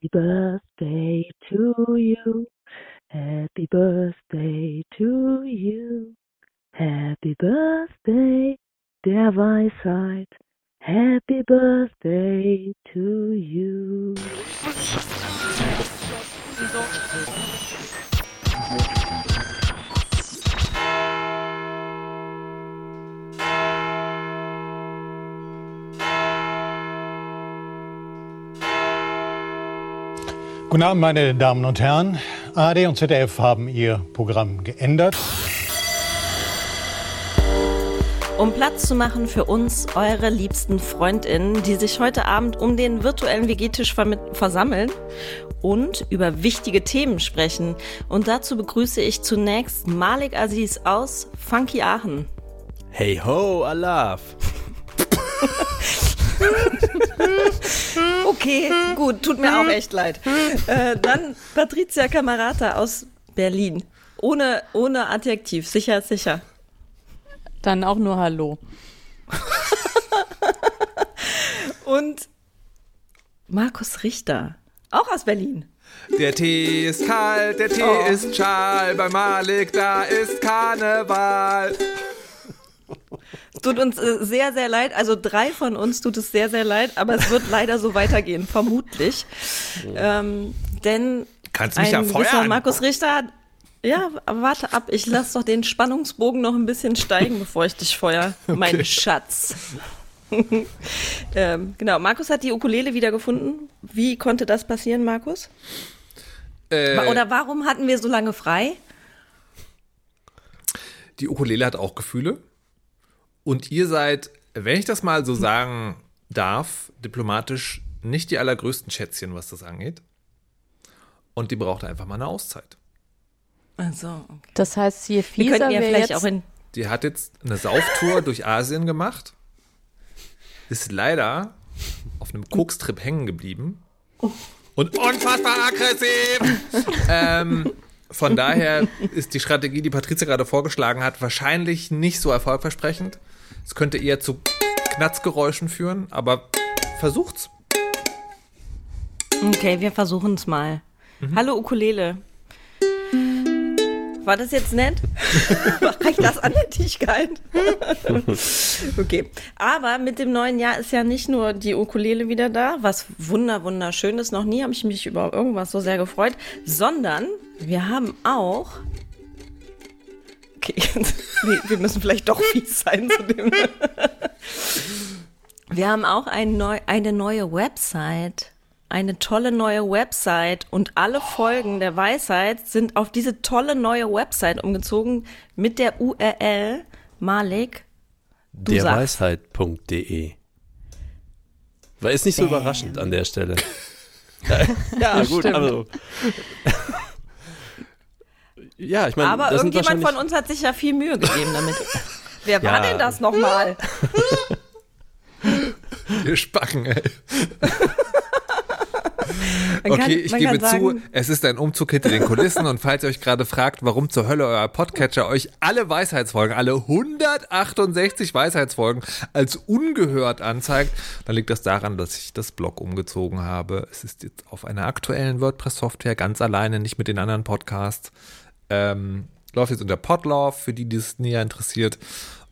Happy birthday to you. Happy birthday to you. Happy birthday, der Weisheit. Happy birthday to you. Guten Abend, meine Damen und Herren. ARD und ZDF haben ihr Programm geändert. Um Platz zu machen für uns, eure liebsten FreundInnen, die sich heute Abend um den virtuellen WG-Tisch versammeln und über wichtige Themen sprechen. Und dazu begrüße ich zunächst Malik Aziz aus Funky Aachen. Hey ho, Alaf. okay, gut, tut mir auch echt leid. Äh, dann Patricia Camarata aus Berlin. Ohne, ohne Adjektiv, sicher, sicher. Dann auch nur Hallo. Und Markus Richter, auch aus Berlin. Der Tee ist kalt, der Tee oh. ist schal, bei Malik, da ist Karneval. Tut uns äh, sehr, sehr leid. Also drei von uns tut es sehr, sehr leid, aber es wird leider so weitergehen, vermutlich. Ähm, denn Kannst mich ja feuern. Markus Richter ja, warte ab. Ich lasse doch den Spannungsbogen noch ein bisschen steigen, bevor ich dich feuer, okay. mein Schatz. ähm, genau, Markus hat die Ukulele wiedergefunden. Wie konnte das passieren, Markus? Äh, Oder warum hatten wir so lange frei? Die Ukulele hat auch Gefühle. Und ihr seid, wenn ich das mal so sagen darf, diplomatisch nicht die allergrößten Schätzchen, was das angeht. Und die braucht einfach mal eine Auszeit. Also, okay. Das heißt, je fieser wir, wir vielleicht auch in Die hat jetzt eine Sauftour durch Asien gemacht, ist leider auf einem Kokstrip hängen geblieben und unfassbar aggressiv. ähm, von daher ist die Strategie, die Patrizia gerade vorgeschlagen hat, wahrscheinlich nicht so erfolgversprechend. Es könnte eher zu Knatzgeräuschen führen, aber versucht's. Okay, wir versuchen es mal. Mhm. Hallo Ukulele. War das jetzt nett? Reicht das an Nettigkeit? okay. Aber mit dem neuen Jahr ist ja nicht nur die Ukulele wieder da, was wunder wunderschön ist. Noch nie habe ich mich über irgendwas so sehr gefreut, sondern wir haben auch Okay, wir müssen vielleicht doch fies sein zu dem. wir haben auch ein neu, eine neue Website eine tolle neue Website und alle Folgen der Weisheit sind auf diese tolle neue Website umgezogen mit der URL Malik. Derweisheit.de. War ist nicht so Bam. überraschend an der Stelle. ja, gut, also. Ja, ich meine. Aber irgendjemand von uns hat sich ja viel Mühe gegeben damit. Wer war ja. denn das nochmal? Wir Spacken, ey. Man okay, kann, ich gebe zu, es ist ein Umzug hinter den Kulissen und falls ihr euch gerade fragt, warum zur Hölle euer Podcatcher euch alle Weisheitsfolgen, alle 168 Weisheitsfolgen als ungehört anzeigt, dann liegt das daran, dass ich das Blog umgezogen habe. Es ist jetzt auf einer aktuellen WordPress-Software ganz alleine, nicht mit den anderen Podcasts. Ähm, läuft jetzt unter Podlove, für die, die es näher interessiert.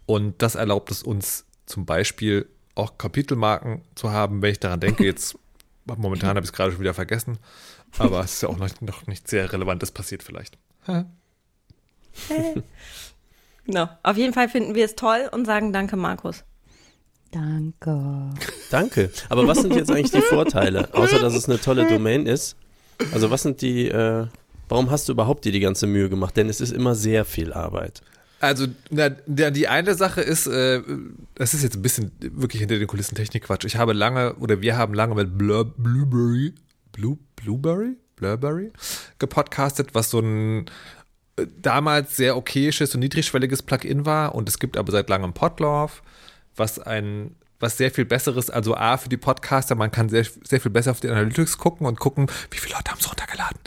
Und das erlaubt es uns zum Beispiel auch Kapitelmarken zu haben, wenn ich daran denke, jetzt Momentan habe ich es gerade schon wieder vergessen. Aber es ist ja auch noch, noch nichts sehr Relevantes passiert vielleicht. no. Auf jeden Fall finden wir es toll und sagen Danke, Markus. Danke. Danke. Aber was sind jetzt eigentlich die Vorteile? Außer, dass es eine tolle Domain ist. Also was sind die, äh, warum hast du überhaupt dir die ganze Mühe gemacht? Denn es ist immer sehr viel Arbeit. Also, na, die eine Sache ist, äh, das ist jetzt ein bisschen wirklich hinter den Kulissen Technikquatsch. Ich habe lange, oder wir haben lange mit Blur, Blueberry, Blue, Blueberry? Blurberry gepodcastet, was so ein äh, damals sehr okayisches und niedrigschwelliges Plugin war. Und es gibt aber seit langem Podlove, was ein was sehr viel besseres, also A für die Podcaster, man kann sehr, sehr viel besser auf die Analytics gucken und gucken, wie viele Leute haben es runtergeladen.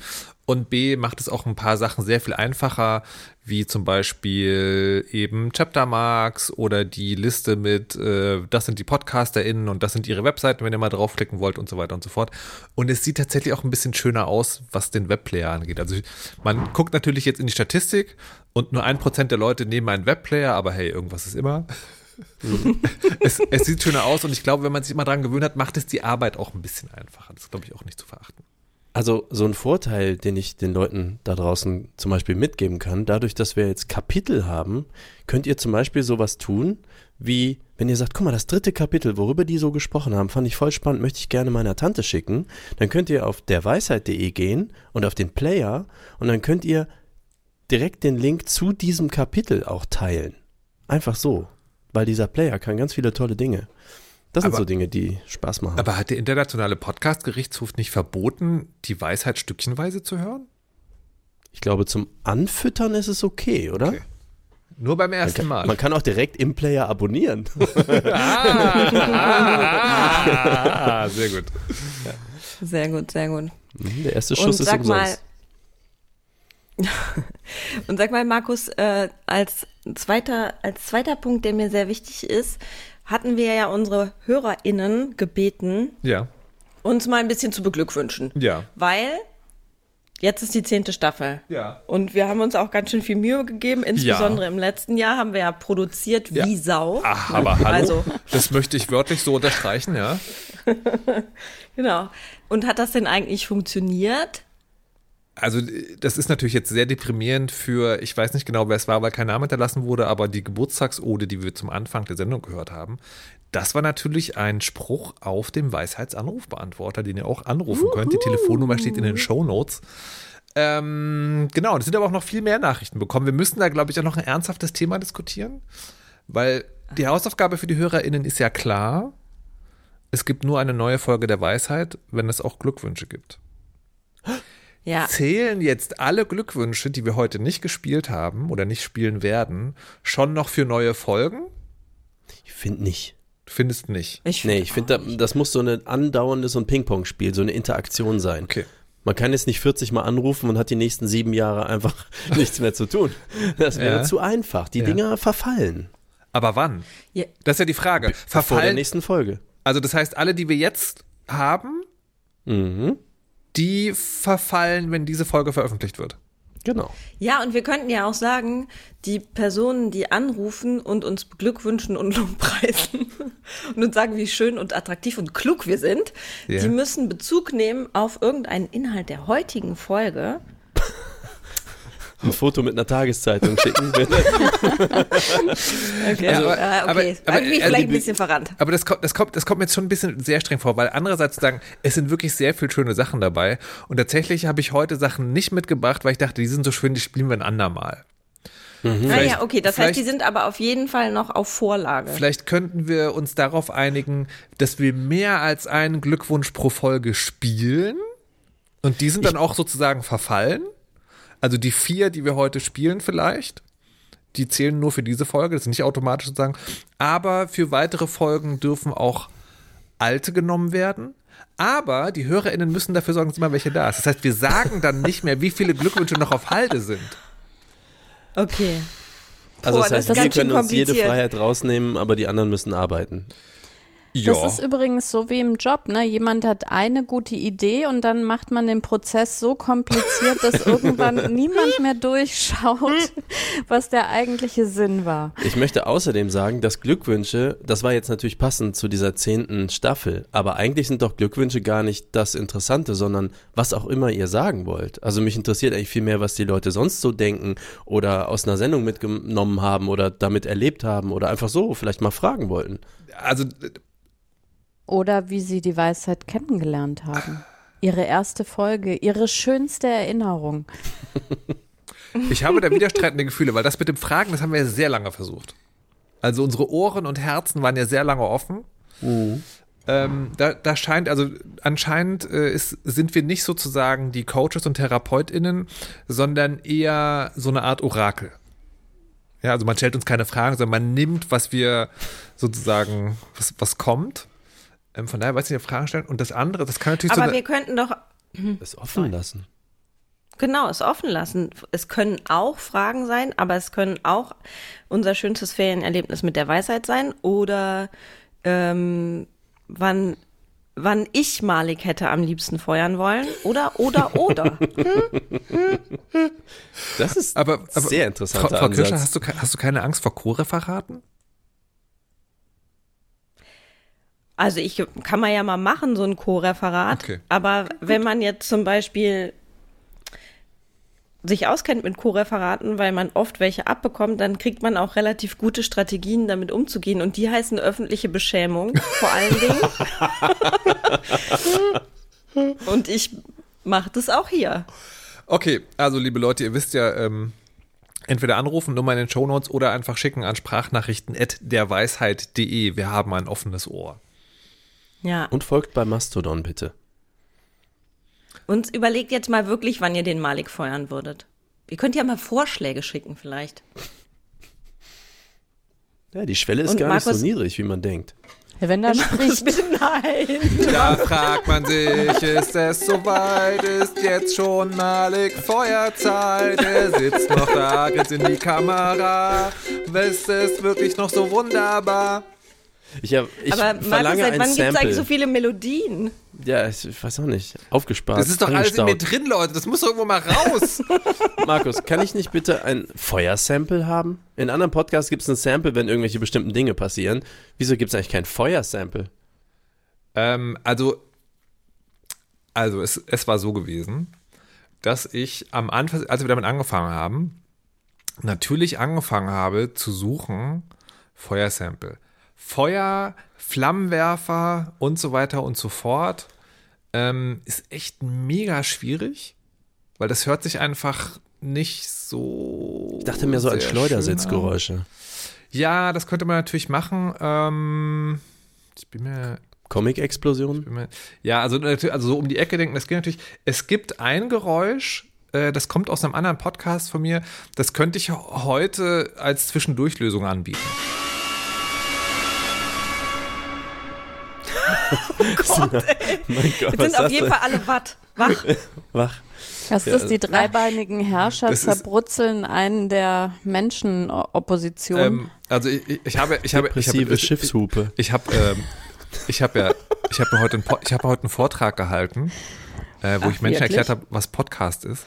Und B macht es auch ein paar Sachen sehr viel einfacher, wie zum Beispiel eben Chaptermarks oder die Liste mit, äh, das sind die PodcasterInnen und das sind ihre Webseiten, wenn ihr mal draufklicken wollt und so weiter und so fort. Und es sieht tatsächlich auch ein bisschen schöner aus, was den Webplayer angeht. Also man guckt natürlich jetzt in die Statistik und nur ein Prozent der Leute nehmen einen Webplayer, aber hey, irgendwas ist immer. es, es, sieht schöner aus und ich glaube, wenn man sich immer daran gewöhnt hat, macht es die Arbeit auch ein bisschen einfacher. Das glaube ich, auch nicht zu verachten. Also so ein Vorteil, den ich den Leuten da draußen zum Beispiel mitgeben kann, dadurch, dass wir jetzt Kapitel haben, könnt ihr zum Beispiel sowas tun, wie wenn ihr sagt, guck mal, das dritte Kapitel, worüber die so gesprochen haben, fand ich voll spannend, möchte ich gerne meiner Tante schicken, dann könnt ihr auf derweisheit.de gehen und auf den Player und dann könnt ihr direkt den Link zu diesem Kapitel auch teilen. Einfach so, weil dieser Player kann ganz viele tolle Dinge. Das sind aber, so Dinge, die Spaß machen. Aber hat der internationale Podcast-Gerichtshof nicht verboten, die Weisheit stückchenweise zu hören? Ich glaube, zum Anfüttern ist es okay, oder? Okay. Nur beim ersten man kann, Mal. Man kann auch direkt im Player abonnieren. ah, sehr gut. Sehr gut, sehr gut. Mhm, der erste Schuss Und ist umsonst. Mal, Und sag mal, Markus, äh, als, zweiter, als zweiter Punkt, der mir sehr wichtig ist, hatten wir ja unsere HörerInnen gebeten, ja. uns mal ein bisschen zu beglückwünschen. Ja. Weil jetzt ist die zehnte Staffel. Ja. Und wir haben uns auch ganz schön viel Mühe gegeben. Insbesondere Ja. im letzten Jahr haben wir ja produziert wie Sau. Ach, aber hallo. Also, Das möchte ich wörtlich so unterstreichen, ja. genau. Und hat das denn eigentlich funktioniert? Also, das ist natürlich jetzt sehr deprimierend für, ich weiß nicht genau, wer es war, weil kein Name hinterlassen wurde, aber die Geburtstagsode, die wir zum Anfang der Sendung gehört haben, das war natürlich ein Spruch auf dem Weisheitsanrufbeantworter, den ihr auch anrufen könnt. Die Telefonnummer steht in den Show Notes. Ähm, genau, es sind aber auch noch viel mehr Nachrichten bekommen. Wir müssen da, glaube ich, auch noch ein ernsthaftes Thema diskutieren, weil die Hausaufgabe für die HörerInnen ist ja klar. Es gibt nur eine neue Folge der Weisheit, wenn es auch Glückwünsche gibt. Ja. Zählen jetzt alle Glückwünsche, die wir heute nicht gespielt haben oder nicht spielen werden, schon noch für neue Folgen? Ich finde nicht. Du findest nicht. Ich Nee, ich finde, da, das muss so eine andauernde, so ein Ping-Pong-Spiel, so eine Interaktion sein. Okay. Man kann jetzt nicht 40 Mal anrufen und hat die nächsten sieben Jahre einfach nichts mehr zu tun. Das wäre Ja. zu einfach. Die Ja. Dinger verfallen. Aber wann? Ja. Das ist ja die Frage. Vor der Verfallen, nächsten Folge. also das heißt, alle, die wir jetzt haben, Mhm. Die verfallen, wenn diese Folge veröffentlicht wird. Genau. Ja, und wir könnten ja auch sagen, die Personen, die anrufen und uns beglückwünschen und lobpreisen und uns sagen, wie schön und attraktiv und klug wir sind, Ja. die müssen Bezug nehmen auf irgendeinen Inhalt der heutigen Folge. Ein Foto mit einer Tageszeitung schicken. Okay, Also, äh, aber- okay. aber- mich also vielleicht die- ein bisschen verrannt. Aber das kommt, das, kommt, das kommt mir jetzt schon ein bisschen sehr streng vor, weil andererseits zu sagen, es sind wirklich sehr viele schöne Sachen dabei. Und tatsächlich habe ich heute Sachen nicht mitgebracht, weil ich dachte, die sind so schön, die spielen wir ein andermal. Naja, Ah okay, das heißt, die sind aber auf jeden Fall noch auf Vorlage. Vielleicht könnten wir uns darauf einigen, dass wir mehr als einen Glückwunsch pro Folge spielen. Und die sind dann auch sozusagen verfallen. Also die vier, die wir heute spielen vielleicht, die zählen nur für diese Folge, das ist nicht automatisch sozusagen. Aber für weitere Folgen dürfen auch alte genommen werden. Aber die HörerInnen müssen dafür sorgen, dass immer welche da ist. Das heißt, wir sagen dann nicht mehr, wie viele Glückwünsche noch auf Halde sind. Okay. Also Boah, das das heißt, ist wir können uns jede. Freiheit rausnehmen, aber die anderen müssen arbeiten. Das ist übrigens so wie im Job, ne? Jemand hat eine gute Idee und dann macht man den Prozess so kompliziert, dass irgendwann niemand mehr durchschaut, was der eigentliche Sinn war. Ich möchte außerdem sagen, dass Glückwünsche, das war jetzt natürlich passend zu dieser zehnten Staffel, aber eigentlich sind doch Glückwünsche gar nicht das Interessante, sondern was auch immer ihr sagen wollt. Also mich interessiert eigentlich viel mehr, was die Leute sonst so denken oder aus einer Sendung mitgenommen haben oder damit erlebt haben oder einfach so vielleicht mal fragen wollten. Also Oder wie sie die Weisheit kennengelernt haben. Ihre erste Folge, ihre schönste Erinnerung. Ich habe da widerstreitende Gefühle, weil das mit dem Fragen, das haben wir ja sehr lange versucht. Also unsere Ohren und Herzen waren ja sehr lange offen. Ähm, da, da scheint, also anscheinend äh, ist, sind wir nicht sozusagen die Coaches und TherapeutInnen, sondern eher so eine Art Orakel. Ja, also man stellt uns keine Fragen, sondern man nimmt, was wir sozusagen, was, was kommt. Ähm, von daher weiß ich nicht, Fragen stellen. Und das andere, das kann natürlich so Aber eine, wir könnten doch, Das offen lassen. Genau, es offen lassen. Es können auch Fragen sein, aber es können auch unser schönstes Ferienerlebnis mit der Weisheit sein oder ähm, wann, wann ich Malik hätte am liebsten feuern wollen oder, oder, oder. Das ist aber, aber sehr interessant. Frau, Frau Kirscher, hast du, hast du keine Angst vor Co-Referaten? Also ich kann man ja mal machen, so ein Co-Referat. Okay. Aber wenn man jetzt zum Beispiel sich auskennt mit Co-Referaten, weil man oft welche abbekommt, dann kriegt man auch relativ gute Strategien, damit umzugehen. Und die heißen öffentliche Beschämung, vor allen Dingen. Und ich mache das auch hier. Okay, also liebe Leute, ihr wisst ja, ähm, entweder anrufen, Nummer in den Shownotes oder einfach schicken an Sprachnachrichten at derweisheit.de. Wir haben ein offenes Ohr. Ja. Und folgt bei Mastodon bitte. Und überlegt jetzt mal wirklich, wann ihr den Malik feuern würdet. Ihr könnt ja mal Vorschläge schicken, vielleicht. Ja, die Schwelle ist Und gar Markus, nicht so niedrig, wie man denkt. Wenn da spricht. Bitte nein. Da fragt man sich, ist es soweit? Ist jetzt schon Malik Feuerzeit? Er sitzt noch da, grinst in die Kamera. Ist es wirklich noch so wunderbar? Ich, hab, ich Aber Markus, seit wann gibt es eigentlich so viele Melodien? Ja, ich weiß auch nicht. Aufgespart. Das ist doch alles in mir drin, Leute. Das muss doch irgendwo mal raus. Markus, kann ich nicht bitte ein Feuersample haben? In anderen Podcasts gibt es ein Sample, wenn irgendwelche bestimmten Dinge passieren. Wieso gibt es eigentlich kein Feuersample? Ähm, also, also es, es war so gewesen, dass ich am Anfang, als wir damit angefangen haben, natürlich angefangen habe zu suchen Feuersample. Feuer, Flammenwerfer und so weiter und so fort ähm, ist echt mega schwierig, weil das hört sich einfach nicht so. Ich dachte mir so an Schleudersitzgeräusche. Ja, das könnte man natürlich machen. Ähm, ich bin mir. Comic-Explosion? Ja, also, also so um die Ecke denken, das geht natürlich. Es gibt ein Geräusch, äh, das kommt aus einem anderen Podcast von mir. Das könnte ich heute als Zwischendurchlösung anbieten. Oh Gott, ey. mein Gott, Wir sind auf jeden Fall alle watt. Wach. Wach. Das ist die dreibeinigen Herrscher zerbrutzeln einen der Menschenopposition. Ähm, also ich, ich, habe, ich habe, ich habe, Schiffshupe. Ich, ich habe, ähm, ich habe ja, ich habe heute, einen, ich habe heute einen Vortrag gehalten, äh, wo Ach, ich Menschen wirklich? erklärt habe, was Podcast ist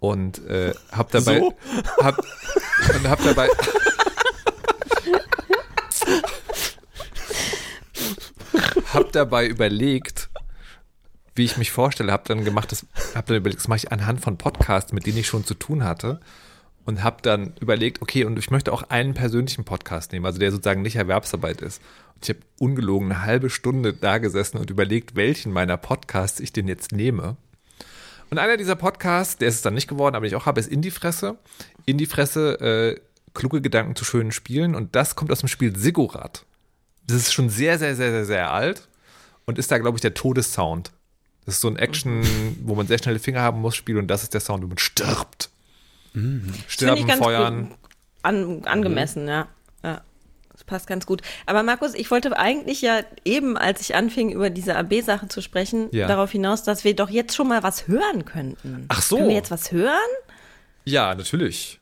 und äh, habe dabei, so? hab, und habe dabei habe dabei überlegt, wie ich mich vorstelle, habe dann gemacht, das, habe dann überlegt, das mache ich anhand von Podcasts, mit denen ich schon zu tun hatte und habe dann überlegt, okay, und ich möchte auch einen persönlichen Podcast nehmen, also der sozusagen nicht Erwerbsarbeit ist. Und ich habe ungelogen eine halbe Stunde da gesessen und überlegt, welchen meiner Podcasts ich denn jetzt nehme. Und einer dieser Podcasts, der ist es dann nicht geworden, aber ich auch habe, ist In die Fresse. In die Fresse, äh, kluge Gedanken zu schönen Spielen. Und das kommt aus dem Spiel Sigurat. Das ist schon sehr, sehr, sehr, sehr, sehr alt und ist da, glaube ich, der Todessound. Das ist so ein Action, wo man sehr schnelle Finger haben muss, Spiel und das ist der Sound, wo man stirbt. Mhm. Sterben, feuern. An, angemessen, mhm. ja. ja. Das passt ganz gut. Aber Markus, ich wollte eigentlich ja eben, als ich anfing, über diese AB-Sache zu sprechen, ja. darauf hinaus, dass wir doch jetzt schon mal was hören könnten. Ach so. Können wir jetzt was hören? Ja, natürlich.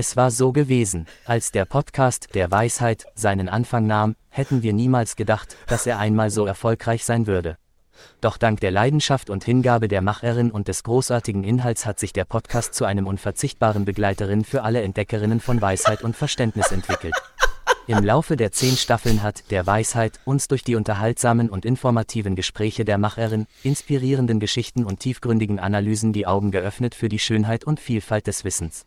Es war so gewesen, als der Podcast der Weisheit seinen Anfang nahm, hätten wir niemals gedacht, dass er einmal so erfolgreich sein würde. Doch dank der Leidenschaft und Hingabe der Macherin und des großartigen Inhalts hat sich der Podcast zu einem unverzichtbaren Begleiterin für alle Entdeckerinnen von Weisheit und Verständnis entwickelt. Im Laufe der zehn Staffeln hat der Weisheit uns durch die unterhaltsamen und informativen Gespräche der Macherin, inspirierenden Geschichten und tiefgründigen Analysen die Augen geöffnet für die Schönheit und Vielfalt des Wissens.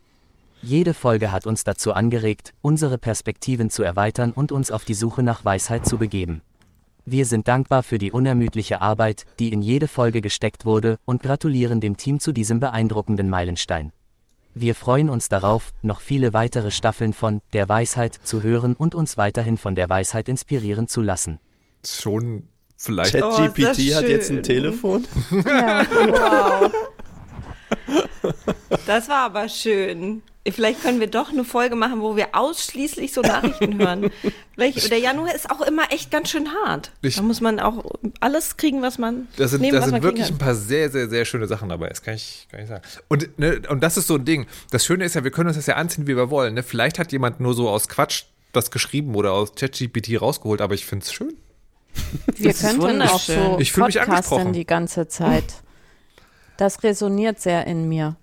Jede Folge hat uns dazu angeregt, unsere Perspektiven zu erweitern und uns auf die Suche nach Weisheit zu begeben. Wir sind dankbar für die unermüdliche Arbeit, die in jede Folge gesteckt wurde, und gratulieren dem Team zu diesem beeindruckenden Meilenstein. Wir freuen uns darauf, noch viele weitere Staffeln von Der Weisheit zu hören und uns weiterhin von der Weisheit inspirieren zu lassen. Schon vielleicht. ChatGPT oh, hat jetzt ein Telefon. Ja, wow. Das war aber schön. Vielleicht können wir doch eine Folge machen, wo wir ausschließlich so Nachrichten hören. Vielleicht, der Januar ist auch immer echt ganz schön hart. Ich, da muss man auch alles kriegen, was man. Da sind, nehmen, da sind wirklich ein paar sehr, sehr, sehr schöne Sachen dabei. Das kann ich, kann ich sagen. Und, ne, und das ist so ein Ding. Das Schöne ist ja, wir können uns das ja anziehen, wie wir wollen. Ne? Vielleicht hat jemand nur so aus Quatsch das geschrieben oder aus ChatGPT rausgeholt, aber ich finde es schön. Wir könnten auch so ich Podcasten die ganze Zeit. Das resoniert sehr in mir.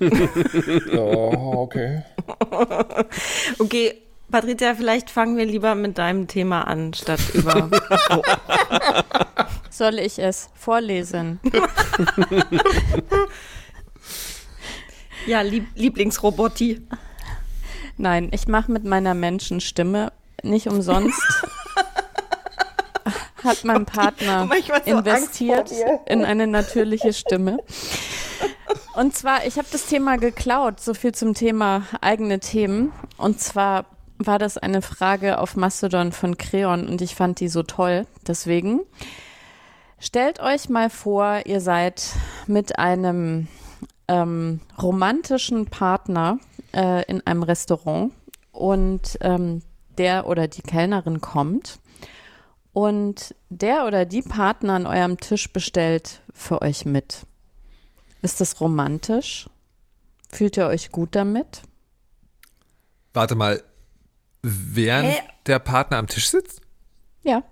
oh, okay. okay, Patricia, vielleicht fangen wir lieber mit deinem Thema an, statt über. Oh. Soll ich es vorlesen? ja, Lieb Lieblingsroboti. Nein, ich mache mit meiner Menschenstimme nicht umsonst. hat mein Partner so investiert in eine natürliche Stimme. Und zwar, ich habe das Thema geklaut, so viel zum Thema eigene Themen. Und zwar war das eine Frage auf Mastodon von Creon und ich fand die so toll. Deswegen stellt euch mal vor, ihr seid mit einem ähm, romantischen Partner äh, in einem Restaurant und ähm, der oder die Kellnerin kommt und der oder die Partner an eurem Tisch bestellt für euch mit. Ist das romantisch? Fühlt ihr euch gut damit? Warte mal, während Hä? der Partner am Tisch sitzt? Ja.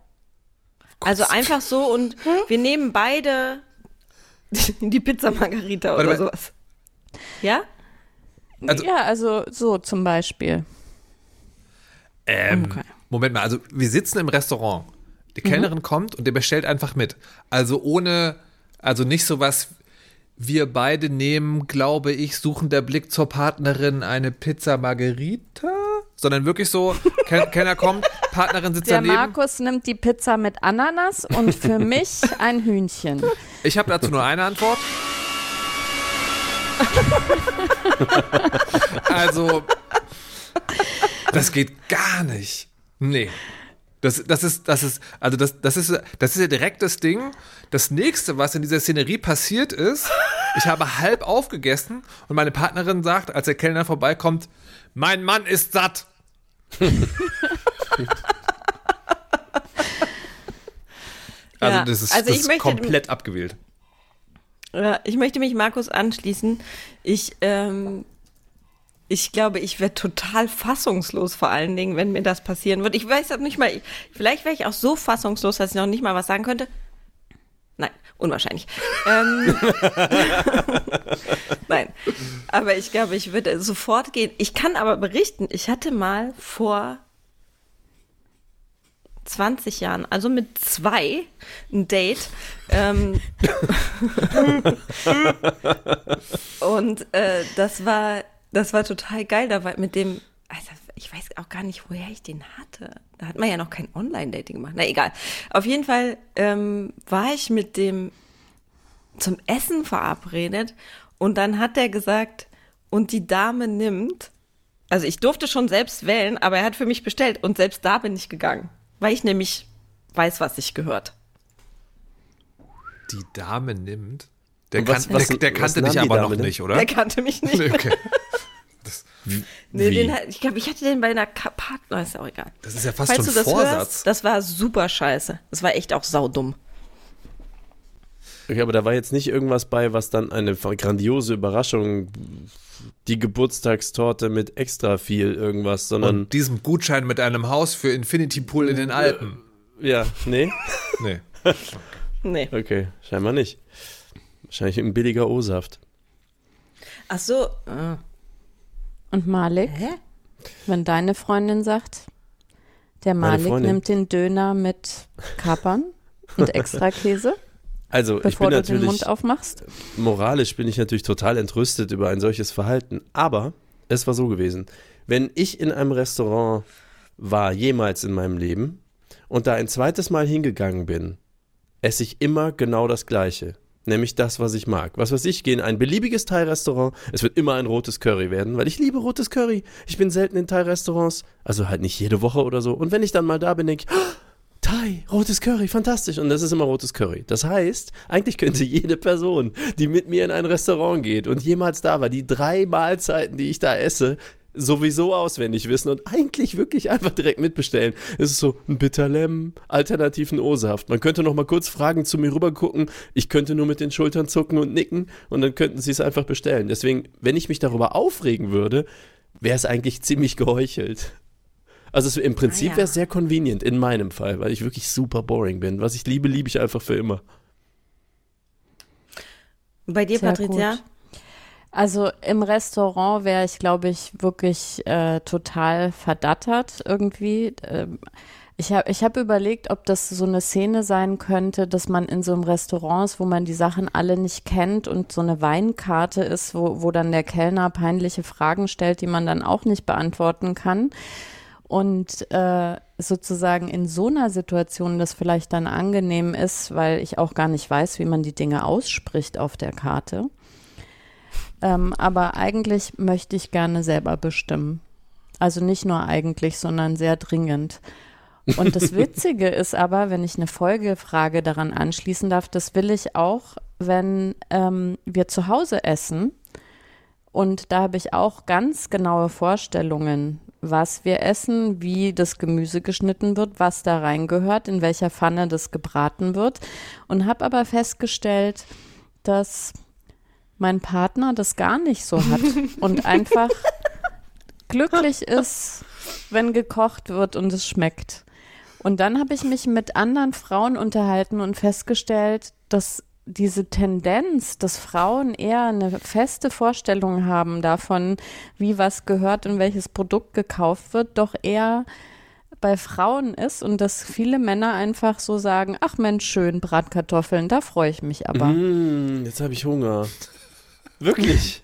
Also einfach so und wir nehmen beide die Pizza Margarita oder Warte, sowas. Ja? Also, ja, also so zum Beispiel. Ähm, okay. Moment mal, also wir sitzen im Restaurant. Die Kellnerin mhm. kommt und der bestellt einfach mit. Also ohne, also nicht sowas wir beide nehmen, glaube ich, suchen der Blick zur Partnerin eine Pizza Margherita, sondern wirklich so, Kenner kommt, Partnerin sitzt der daneben. Der Markus nimmt die Pizza mit Ananas und für mich ein Hühnchen. Ich habe dazu nur eine Antwort. also, das geht gar nicht. Nee. Das, das ist, das ist, also das, das ist, das ist ja direkt das Ding. Das nächste, was in dieser Szenerie passiert ist, ich habe halb aufgegessen und meine Partnerin sagt, als der Kellner vorbeikommt, mein Mann ist satt. also das ist, also das ist komplett abgewählt. ich möchte mich Markus anschließen. Ich ähm, ich glaube, ich wäre total fassungslos, vor allen Dingen, wenn mir das passieren würde. Ich weiß nicht mal, vielleicht wäre ich auch so fassungslos, dass ich noch nicht mal was sagen könnte. Nein, unwahrscheinlich. ähm, Nein, aber ich glaube, ich würde sofort gehen. Ich kann aber berichten, ich hatte mal vor 20 Jahren, also mit zwei, ein Date. Ähm, und äh, das war das war total geil. Da war mit dem, also ich weiß auch gar nicht, woher ich den hatte. Da hat man ja noch kein Online-Dating gemacht. Na egal. Auf jeden Fall ähm, war ich mit dem zum Essen verabredet und dann hat er gesagt, und die Dame nimmt, also ich durfte schon selbst wählen, aber er hat für mich bestellt und selbst da bin ich gegangen, weil ich nämlich weiß, was sich gehört. Die Dame nimmt? Der, was, kan was, der, der kannte dich aber noch nicht, oder? Der kannte mich nicht. Okay. Das, nee, den, ich glaube, ich hatte den bei einer Partner, ist auch egal. Das ist ja fast Falls schon ein Vorsatz. Hörst, das war super scheiße. Das war echt auch saudumm. Okay, aber da war jetzt nicht irgendwas bei, was dann eine grandiose Überraschung, die Geburtstagstorte mit extra viel irgendwas, sondern. Und diesem Gutschein mit einem Haus für Infinity Pool in den Alpen. Ja, nee? nee. nee. Okay, scheinbar nicht. Wahrscheinlich ein billiger O-Saft. Ach so. Ah. Und Malik? Hä? Wenn deine Freundin sagt, der Malik nimmt den Döner mit Kapern und extra Käse. Also, bevor ich bin du natürlich, den Mund aufmachst. Moralisch bin ich natürlich total entrüstet über ein solches Verhalten. Aber es war so gewesen. Wenn ich in einem Restaurant war, jemals in meinem Leben, und da ein zweites Mal hingegangen bin, esse ich immer genau das Gleiche nämlich das, was ich mag. Was weiß ich, gehe in ein beliebiges Thai-Restaurant, es wird immer ein rotes Curry werden, weil ich liebe rotes Curry. Ich bin selten in Thai-Restaurants, also halt nicht jede Woche oder so. Und wenn ich dann mal da bin, denke ich, oh, Thai, rotes Curry, fantastisch. Und das ist immer rotes Curry. Das heißt, eigentlich könnte jede Person, die mit mir in ein Restaurant geht und jemals da war, die drei Mahlzeiten, die ich da esse, sowieso auswendig wissen und eigentlich wirklich einfach direkt mitbestellen. Es ist so ein Bitterlem, alternativen O-Saft. Man könnte noch mal kurz fragen, zu mir rüber gucken. Ich könnte nur mit den Schultern zucken und nicken und dann könnten sie es einfach bestellen. Deswegen, wenn ich mich darüber aufregen würde, wäre es eigentlich ziemlich geheuchelt. Also es, im Prinzip ah, ja. wäre es sehr convenient in meinem Fall, weil ich wirklich super boring bin. Was ich liebe, liebe ich einfach für immer. Bei dir, sehr Patricia? Gut. Also im Restaurant wäre ich, glaube ich, wirklich äh, total verdattert irgendwie. Ähm, ich habe ich hab überlegt, ob das so eine Szene sein könnte, dass man in so einem Restaurant ist, wo man die Sachen alle nicht kennt und so eine Weinkarte ist, wo, wo dann der Kellner peinliche Fragen stellt, die man dann auch nicht beantworten kann. Und äh, sozusagen in so einer Situation das vielleicht dann angenehm ist, weil ich auch gar nicht weiß, wie man die Dinge ausspricht auf der Karte. Ähm, aber eigentlich möchte ich gerne selber bestimmen. Also nicht nur eigentlich, sondern sehr dringend. Und das Witzige ist aber, wenn ich eine Folgefrage daran anschließen darf, das will ich auch, wenn ähm, wir zu Hause essen. Und da habe ich auch ganz genaue Vorstellungen, was wir essen, wie das Gemüse geschnitten wird, was da reingehört, in welcher Pfanne das gebraten wird. Und habe aber festgestellt, dass mein Partner das gar nicht so hat und einfach glücklich ist, wenn gekocht wird und es schmeckt. Und dann habe ich mich mit anderen Frauen unterhalten und festgestellt, dass diese Tendenz, dass Frauen eher eine feste Vorstellung haben davon, wie was gehört und welches Produkt gekauft wird, doch eher bei Frauen ist und dass viele Männer einfach so sagen, ach Mensch, schön, Bratkartoffeln, da freue ich mich aber. Mm, jetzt habe ich Hunger. Wirklich?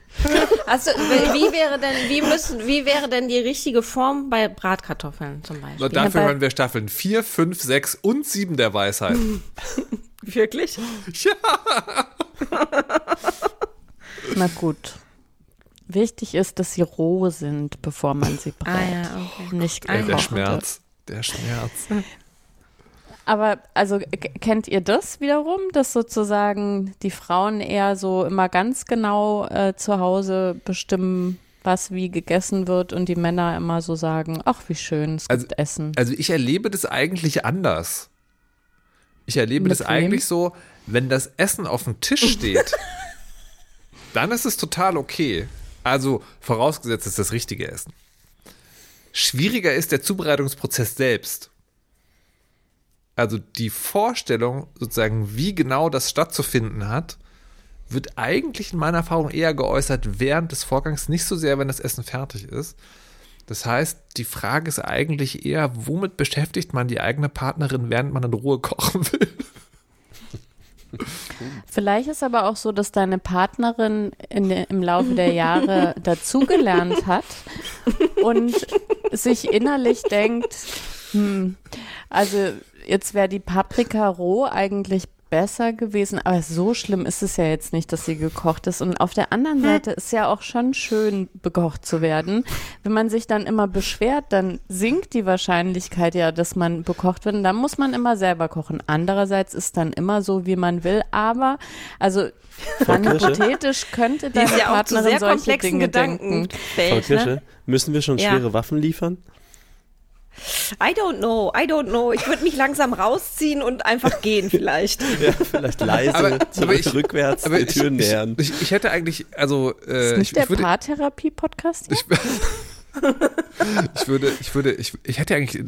Also, wie wäre denn, wie müssen, wie wäre denn die richtige Form bei Bratkartoffeln zum Beispiel? Und dafür hören wir Staffeln 4, 5, 6 und 7 der Weisheit. Wirklich? Ja. Na gut. Wichtig ist, dass sie roh sind, bevor man sie brät. Ah ja, okay. Nicht gekochte. Der Schmerz. Der Schmerz. Aber also kennt ihr das wiederum, dass sozusagen die Frauen eher so immer ganz genau äh, zu Hause bestimmen, was wie gegessen wird und die Männer immer so sagen, ach wie schön, es also, gibt Essen. Also ich erlebe das eigentlich anders. Ich erlebe Mit das wem? eigentlich so, wenn das Essen auf dem Tisch steht, dann ist es total okay. Also vorausgesetzt ist das richtige Essen. Schwieriger ist der Zubereitungsprozess selbst also die Vorstellung, sozusagen, wie genau das stattzufinden hat, wird eigentlich in meiner Erfahrung eher geäußert während des Vorgangs, nicht so sehr, wenn das Essen fertig ist. Das heißt, die Frage ist eigentlich eher, womit beschäftigt man die eigene Partnerin, während man in Ruhe kochen will? Vielleicht ist aber auch so, dass deine Partnerin in, im Laufe der Jahre dazugelernt hat und sich innerlich denkt, hm, also jetzt wäre die Paprika roh eigentlich besser gewesen, aber so schlimm ist es ja jetzt nicht, dass sie gekocht ist. Und auf der anderen Seite ist ja auch schon schön, bekocht zu werden. Wenn man sich dann immer beschwert, dann sinkt die Wahrscheinlichkeit ja, dass man bekocht wird. Und dann muss man immer selber kochen. Andererseits ist dann immer so, wie man will. Aber, also rein hypothetisch könnte deine ja Partnerin solche Dinge denken. Frau Kirsche, ne? müssen wir schon schwere ja. Waffen liefern? I don't know, I don't know. Ich würde mich langsam rausziehen und einfach gehen vielleicht. ja, vielleicht leise, aber, aber ich, rückwärts aber die Türen ich, nähern. Ich, ich, hätte eigentlich, also äh, ist nicht ich, der Paartherapie-Podcast? Ich, ich würde, ich würde, ich, ich hätte eigentlich äh,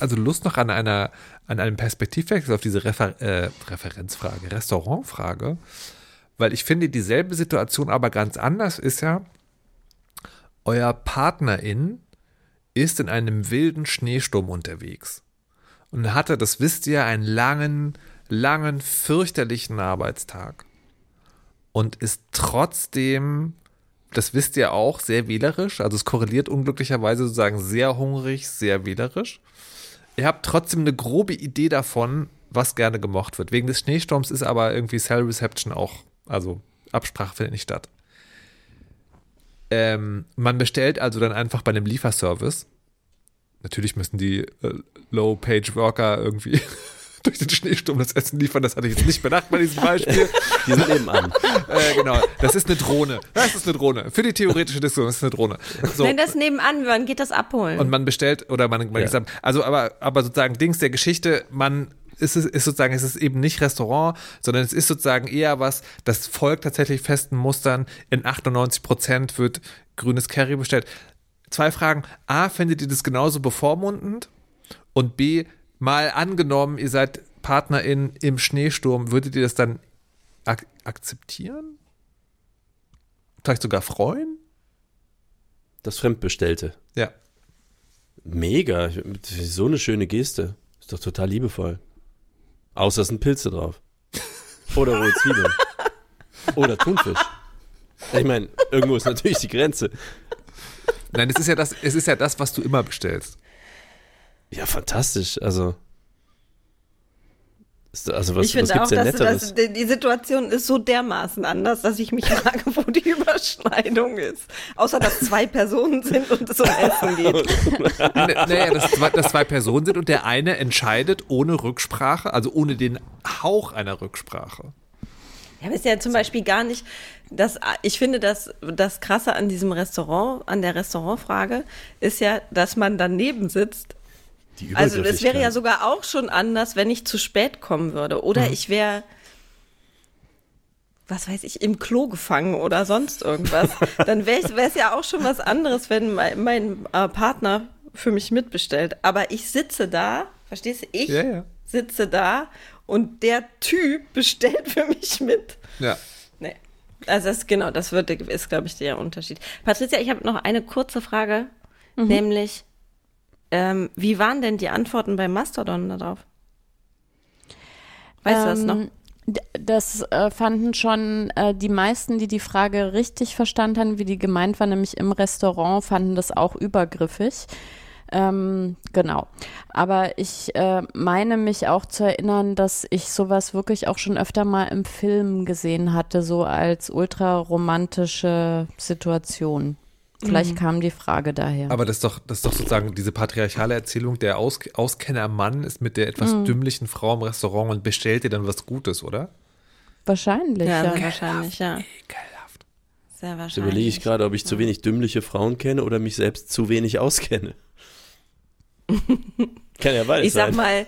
also Lust noch an einer, an einem Perspektivwechsel auf diese Refer äh, Referenzfrage, Restaurantfrage, weil ich finde dieselbe Situation aber ganz anders ist ja, euer Partnerin ist in einem wilden Schneesturm unterwegs und hatte, das wisst ihr, einen langen, langen, fürchterlichen Arbeitstag und ist trotzdem, das wisst ihr auch, sehr wählerisch, also es korreliert unglücklicherweise sozusagen sehr hungrig, sehr wählerisch. Ihr habt trotzdem eine grobe Idee davon, was gerne gemocht wird. Wegen des Schneesturms ist aber irgendwie Cell Reception auch, also Absprache findet nicht statt. Ähm, man bestellt also dann einfach bei einem Lieferservice. natürlich müssen die äh, Low-Page-Worker irgendwie durch den Schneesturm das Essen liefern. Das hatte ich jetzt nicht bedacht bei diesem Beispiel. Die sind nebenan. äh, genau, das ist eine Drohne. Das ist eine Drohne. Für die theoretische Diskussion ist es eine Drohne. So. Nein, das nebenan, wann geht das abholen? Und man bestellt oder man, man ja. also aber, aber sozusagen Dings der Geschichte, man ist es ist sozusagen, es ist eben nicht Restaurant, sondern es ist sozusagen eher was, das folgt tatsächlich festen Mustern. In 98 Prozent wird grünes Curry bestellt. Zwei Fragen. A, findet ihr das genauso bevormundend? Und B, mal angenommen, ihr seid Partnerin im Schneesturm, würdet ihr das dann ak akzeptieren? Vielleicht sogar freuen? Das Fremdbestellte. Ja. Mega. So eine schöne Geste. Ist doch total liebevoll. Außer es sind Pilze drauf. Oder rohe Zwiebeln. Oder Thunfisch. Ich meine, irgendwo ist natürlich die Grenze. Nein, es ist ja das, es ist ja das, was du immer bestellst. Ja, fantastisch. Also. Also was, ich finde auch, dass, dass, die Situation ist so dermaßen anders, dass ich mich frage, wo die Überschneidung ist. Außer dass zwei Personen sind und es um Essen geht. naja, dass, dass zwei Personen sind und der eine entscheidet ohne Rücksprache, also ohne den Hauch einer Rücksprache. Ja, aber ist ja zum Beispiel gar nicht, das, ich finde, dass das Krasse an diesem Restaurant, an der Restaurantfrage, ist ja, dass man daneben sitzt also es wäre ja sogar auch schon anders, wenn ich zu spät kommen würde. Oder mhm. ich wäre, was weiß ich, im Klo gefangen oder sonst irgendwas. Dann wäre es ja auch schon was anderes, wenn mein, mein äh, Partner für mich mitbestellt. Aber ich sitze da, verstehst du? Ich ja, ja. sitze da und der Typ bestellt für mich mit. Ja. Nee. Also das, genau, das wird, ist, glaube ich, der Unterschied. Patricia, ich habe noch eine kurze Frage, mhm. nämlich ähm, wie waren denn die Antworten beim Mastodon darauf? Weißt ähm, du das noch? Ähm, das äh, fanden schon äh, die meisten, die die Frage richtig verstanden haben, wie die gemeint war, nämlich im Restaurant, fanden das auch übergriffig. Ähm, genau. Aber ich äh, meine mich auch zu erinnern, dass ich sowas wirklich auch schon öfter mal im Film gesehen hatte, so als ultraromantische Situation. Vielleicht mhm. kam die Frage daher. Aber das ist doch, das ist doch sozusagen diese patriarchale Erzählung, der Aus, Auskennermann ist mit der etwas mhm. dümmlichen Frau im Restaurant und bestellt dir dann was Gutes, oder? Wahrscheinlich, ja. ja. Wahrscheinlich, ja. Ekelhaft. Sehr wahrscheinlich. Jetzt überlege ich gerade, ob ich zu wenig dümmliche Frauen kenne oder mich selbst zu wenig auskenne. Kann ja beides Ich sag mal,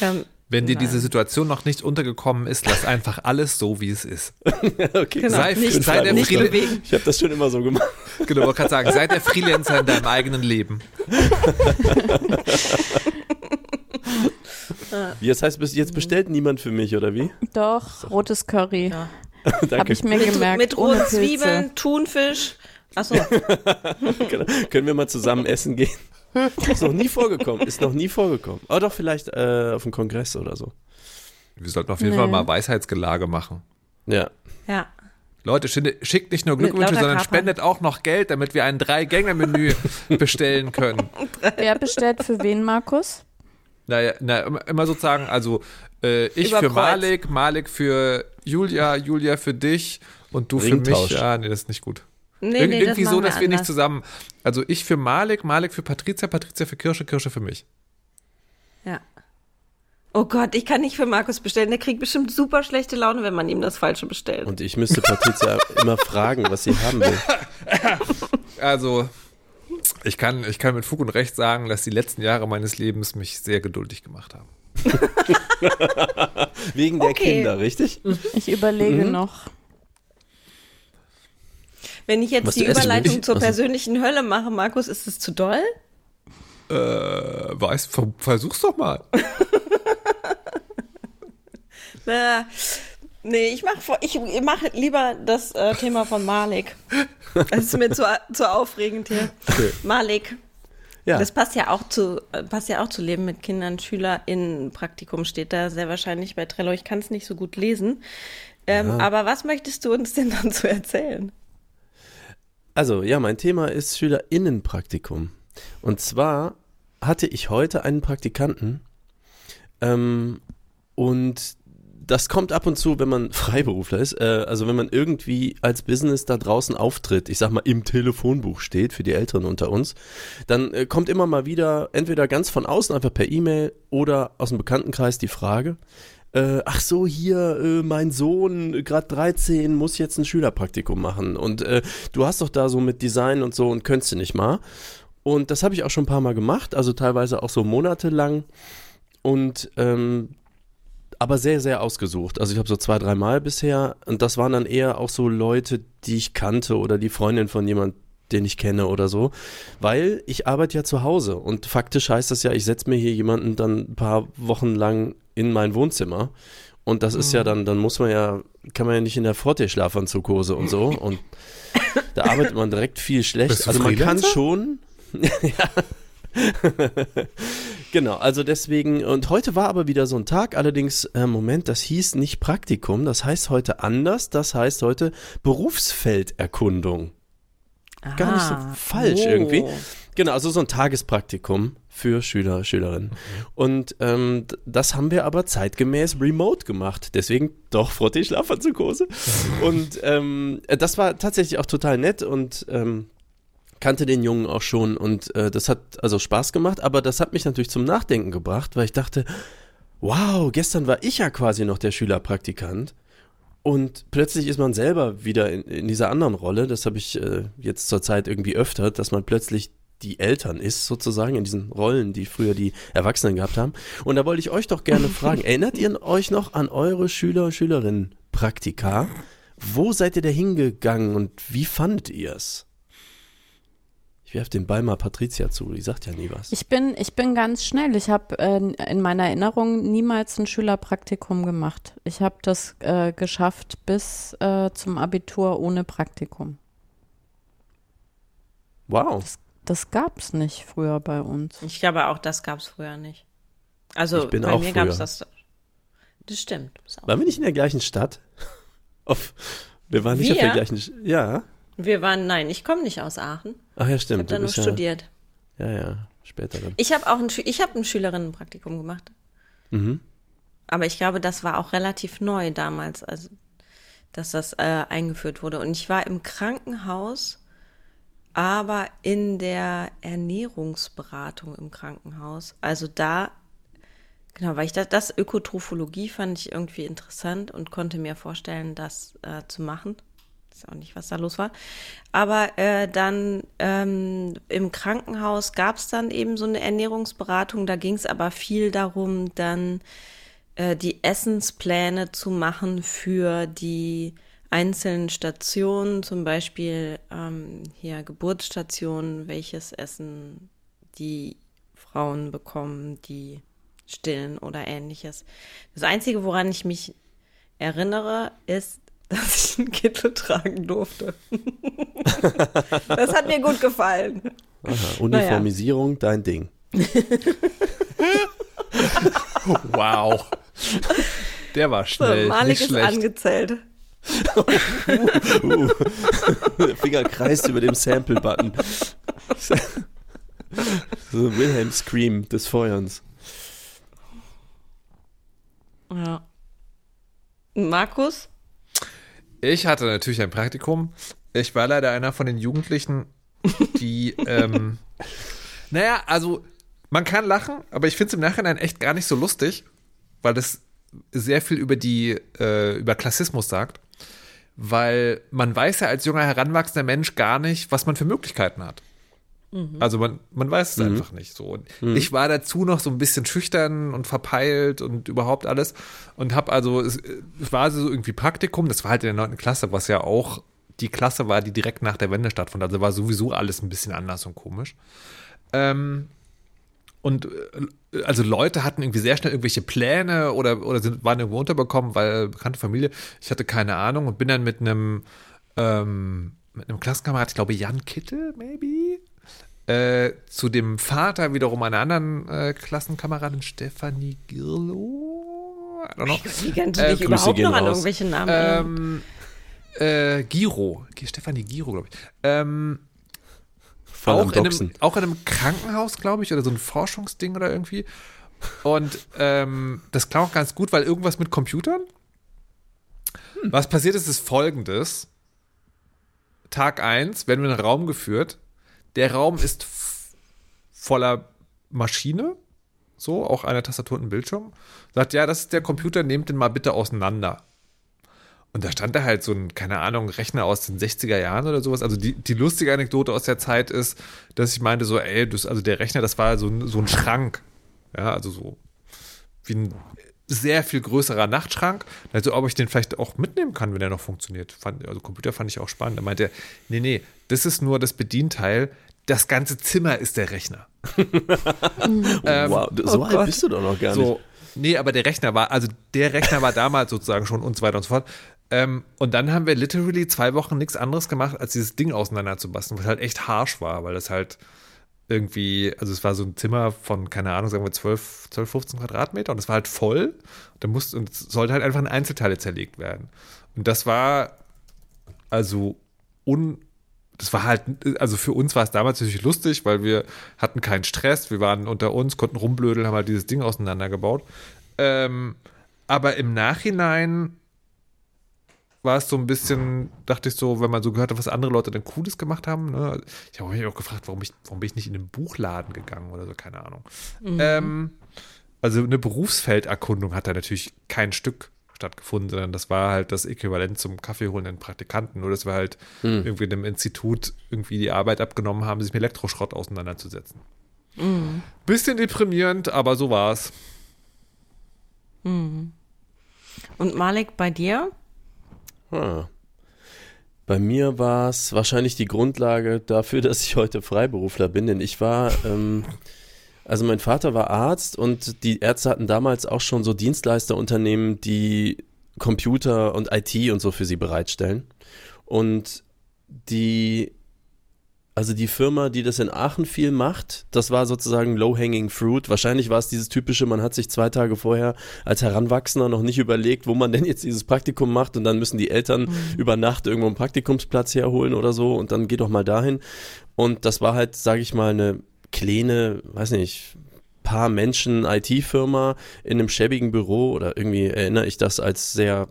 ähm, wenn dir diese Situation noch nicht untergekommen ist, lass einfach alles so, wie es ist. okay. Genau. Sei, nicht, sei der Freelancer. Ich habe das schon immer so gemacht. Genau, wollte gerade sagen, sei der Freelancer in deinem eigenen Leben. wie, das heißt, jetzt bestellt niemand für mich, oder wie? Doch, rotes Curry. Ja. Habe ich mir mit, gemerkt. Mit rohen Zwiebeln, Thunfisch. Achso. genau. Können wir mal zusammen essen gehen? Ist noch nie vorgekommen. Ist noch nie vorgekommen. Aber doch vielleicht äh, auf dem Kongress oder so. Wir sollten auf jeden nee. Fall mal Weisheitsgelage machen. Ja. Ja. Leute, schickt nicht nur Glückwünsche, sondern Kapern. spendet auch noch Geld, damit wir ein Drei-Gänge-Menü bestellen können. Wer bestellt für wen, Markus? Naja, na, immer sozusagen, also äh, ich Über für. Malik, Malik für Julia, Julia für dich und du Ringtausch. für mich. Ja, nee, das ist nicht gut. Nee, Ir nee, irgendwie das so, dass wir, wir nicht zusammen. Also ich für Malik, Malik für Patricia, Patricia für Kirsche, Kirsche für mich. Ja. Oh Gott, ich kann nicht für Markus bestellen. Der kriegt bestimmt super schlechte Laune, wenn man ihm das Falsche bestellt. Und ich müsste Patricia immer fragen, was sie haben will. Also, ich kann, ich kann mit Fug und Recht sagen, dass die letzten Jahre meines Lebens mich sehr geduldig gemacht haben. Wegen der okay. Kinder, richtig? Ich überlege mhm. noch. Wenn ich jetzt Was die Überleitung zur persönlichen Hölle mache, Markus, ist es zu doll? Äh, weiß, versuch's doch mal. Na, nee, ich mache ich mach lieber das äh, Thema von Malik. Das ist mir zu, zu aufregend hier. Okay. Malik. Ja. Das passt ja auch zu passt ja auch zu Leben mit Kindern, Schüler in Praktikum steht da sehr wahrscheinlich bei Trello. Ich kann es nicht so gut lesen. Ähm, ja. Aber was möchtest du uns denn dann zu erzählen? Also, ja, mein Thema ist Schülerinnenpraktikum. Und zwar hatte ich heute einen Praktikanten ähm, und das kommt ab und zu, wenn man Freiberufler ist, äh, also wenn man irgendwie als Business da draußen auftritt, ich sag mal im Telefonbuch steht für die Älteren unter uns, dann äh, kommt immer mal wieder entweder ganz von außen einfach per E-Mail oder aus dem Bekanntenkreis die Frage, äh, ach so, hier, äh, mein Sohn, gerade 13, muss jetzt ein Schülerpraktikum machen und äh, du hast doch da so mit Design und so und könntest du nicht mal. Und das habe ich auch schon ein paar Mal gemacht, also teilweise auch so monatelang. Und ähm, aber sehr, sehr ausgesucht. Also ich habe so zwei, drei Mal bisher und das waren dann eher auch so Leute, die ich kannte oder die Freundin von jemand, den ich kenne oder so, weil ich arbeite ja zu Hause und faktisch heißt das ja, ich setze mir hier jemanden dann ein paar Wochen lang in mein Wohnzimmer und das ist ja mhm. dann, dann muss man ja, kann man ja nicht in der Forte-Schlafanzughose und so und da arbeitet man direkt viel schlecht. Also man kann schon, ja. genau, also deswegen, und heute war aber wieder so ein Tag, allerdings, äh, Moment, das hieß nicht Praktikum, das heißt heute anders, das heißt heute Berufsfelderkundung. Aha, Gar nicht so falsch oh. irgendwie. Genau, also so ein Tagespraktikum für Schüler, Schülerinnen. Und ähm, das haben wir aber zeitgemäß remote gemacht. Deswegen doch Frottee Schlafanzughose. und ähm, das war tatsächlich auch total nett und ähm, kannte den Jungen auch schon und äh, das hat also Spaß gemacht, aber das hat mich natürlich zum Nachdenken gebracht, weil ich dachte, wow, gestern war ich ja quasi noch der Schülerpraktikant und plötzlich ist man selber wieder in, in dieser anderen Rolle. Das habe ich äh, jetzt zur Zeit irgendwie öfter, dass man plötzlich die Eltern ist, sozusagen, in diesen Rollen, die früher die Erwachsenen gehabt haben. Und da wollte ich euch doch gerne fragen, erinnert ihr euch noch an eure Schüler und Schülerinnen Praktika? Wo seid ihr da hingegangen und wie fandet ihr es? Ich werfe den Ball mal Patricia zu, die sagt ja nie was. Ich bin, ich bin ganz schnell. Ich habe äh, in meiner Erinnerung niemals ein Schülerpraktikum gemacht. Ich habe das äh, geschafft bis äh, zum Abitur ohne Praktikum. Wow. Das, das gab es nicht früher bei uns. Ich glaube auch, das gab es früher nicht. Also bei mir gab es das. Das stimmt. Waren wir nicht in der gleichen Stadt? Auf, wir waren nicht wir? auf der gleichen. Ja. Wir waren, nein, ich komme nicht aus Aachen. Ach ja, stimmt. Ich habe da nur studiert. Ja, ja, später dann. Ich habe auch ein, ich hab ein Schülerinnenpraktikum gemacht. Mhm. Aber ich glaube, das war auch relativ neu damals, also dass das äh, eingeführt wurde. Und ich war im Krankenhaus, aber in der Ernährungsberatung im Krankenhaus. Also da, genau, weil ich das, das Ökotrophologie fand ich irgendwie interessant und konnte mir vorstellen, das äh, zu machen weiß auch nicht, was da los war. Aber äh, dann ähm, im Krankenhaus gab es dann eben so eine Ernährungsberatung. Da ging es aber viel darum, dann äh, die Essenspläne zu machen für die einzelnen Stationen, zum Beispiel ähm, hier Geburtsstationen, welches Essen die Frauen bekommen, die stillen oder ähnliches. Das Einzige, woran ich mich erinnere, ist, dass ich einen Kittel tragen durfte. das hat mir gut gefallen. Aha, Uniformisierung, naja. dein Ding. wow. Der war schnell. So, Malik ist angezählt. uh, uh. Der Finger kreist über dem Sample-Button. so Wilhelm Scream des Feuerns. Ja. Markus? Ich hatte natürlich ein Praktikum. Ich war leider einer von den Jugendlichen, die, ähm, naja, also man kann lachen, aber ich finde es im Nachhinein echt gar nicht so lustig, weil das sehr viel über die, äh, über Klassismus sagt. Weil man weiß ja als junger heranwachsender Mensch gar nicht, was man für Möglichkeiten hat. Mhm. Also man, man weiß es mhm. einfach nicht so. Und mhm. ich war dazu noch so ein bisschen schüchtern und verpeilt und überhaupt alles und habe also, es, es war so irgendwie Praktikum, das war halt in der neunten Klasse, was ja auch die Klasse war, die direkt nach der Wende stattfand. Also war sowieso alles ein bisschen anders und komisch. Ähm, und äh, also Leute hatten irgendwie sehr schnell irgendwelche Pläne oder, oder sind, waren irgendwo unterbekommen, weil bekannte Familie, ich hatte keine Ahnung und bin dann mit einem ähm, mit einem Klassenkamerad, ich glaube Jan Kittel, maybe, äh, zu dem Vater wiederum einer anderen äh, Klassenkameradin, Stefanie Girlo. I don't know. Die kennt äh, dich überhaupt noch an irgendwelche Namen. Ähm, äh, Giro, Stefanie Giro, glaube ich. Ähm, auch, in einem, auch in einem Krankenhaus, glaube ich, oder so ein Forschungsding oder irgendwie. Und ähm, das klang auch ganz gut, weil irgendwas mit Computern. Was passiert ist, ist folgendes. Tag 1 werden wir in einen Raum geführt. Der Raum ist voller Maschine, so, auch eine Tastatur und ein Bildschirm. Sagt, ja, das ist der Computer, nehmt den mal bitte auseinander. Und da stand da halt so ein, keine Ahnung, Rechner aus den 60er Jahren oder sowas. Also die, die lustige Anekdote aus der Zeit ist, dass ich meinte so, ey, das, also der Rechner, das war so ein, so ein Schrank. Ja, also so wie ein sehr viel größerer Nachtschrank. Also, ob ich den vielleicht auch mitnehmen kann, wenn der noch funktioniert. Fand, also Computer fand ich auch spannend. Da meinte er, nee, nee, das ist nur das Bedienteil. Das ganze Zimmer ist der Rechner. ähm, wow, so oh alt bist du doch noch gar so, nicht. Nee, aber der Rechner war, also der Rechner war damals sozusagen schon und so weiter und so fort. Ähm, und dann haben wir literally zwei Wochen nichts anderes gemacht, als dieses Ding auseinanderzubasteln, was halt echt harsch war, weil das halt irgendwie, also es war so ein Zimmer von, keine Ahnung, sagen wir 12, 12 15 Quadratmeter und es war halt voll. Da musste, und es sollte halt einfach in Einzelteile zerlegt werden. Und das war also un, das war halt, also für uns war es damals natürlich lustig, weil wir hatten keinen Stress, wir waren unter uns, konnten rumblödeln, haben halt dieses Ding auseinandergebaut. Ähm, aber im Nachhinein war es so ein bisschen, dachte ich so, wenn man so gehört hat, was andere Leute denn Cooles gemacht haben. Ne? Ich habe mich auch gefragt, warum, ich, warum bin ich nicht in den Buchladen gegangen oder so, keine Ahnung. Mhm. Ähm, also eine Berufsfelderkundung hat da natürlich kein Stück stattgefunden, sondern das war halt das Äquivalent zum Kaffeeholenden Praktikanten. Nur dass wir halt mhm. irgendwie in einem Institut irgendwie die Arbeit abgenommen haben, sich mit Elektroschrott auseinanderzusetzen. Mhm. Bisschen deprimierend, aber so war's. Mhm. Und Malik, bei dir? Ah. Bei mir war es wahrscheinlich die Grundlage dafür, dass ich heute Freiberufler bin, denn ich war, ähm, also mein Vater war Arzt und die Ärzte hatten damals auch schon so Dienstleisterunternehmen, die Computer und IT und so für sie bereitstellen. Und die also die Firma, die das in Aachen viel macht, das war sozusagen low-hanging fruit. Wahrscheinlich war es dieses typische, man hat sich zwei Tage vorher als Heranwachsender noch nicht überlegt, wo man denn jetzt dieses Praktikum macht und dann müssen die Eltern mhm. über Nacht irgendwo einen Praktikumsplatz herholen oder so und dann geht doch mal dahin. Und das war halt, sage ich mal, eine kleine, weiß nicht, paar Menschen IT-Firma in einem schäbigen Büro oder irgendwie erinnere ich das als sehr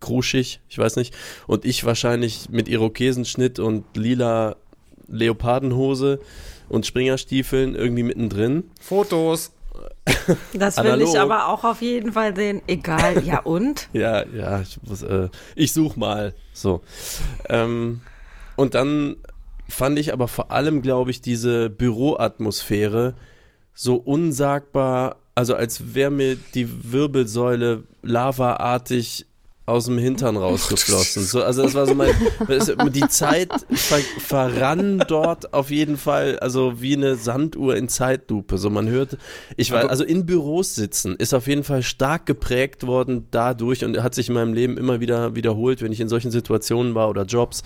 kruschig, ich weiß nicht. Und ich wahrscheinlich mit Irokesenschnitt und lila Leopardenhose und Springerstiefeln irgendwie mittendrin. Fotos. Das will ich aber auch auf jeden Fall sehen. Egal, ja und? ja, ja, ich, muss, äh, ich such mal. So. Ähm, und dann fand ich aber vor allem, glaube ich, diese Büroatmosphäre so unsagbar, also als wäre mir die Wirbelsäule lavaartig aus dem Hintern rausgeflossen. So, also das war so mein, die Zeit ver, verrann dort auf jeden Fall, also wie eine Sanduhr in Zeitlupe. So man hört, ich war, also in Büros sitzen ist auf jeden Fall stark geprägt worden dadurch und hat sich in meinem Leben immer wieder wiederholt, wenn ich in solchen Situationen war oder Jobs.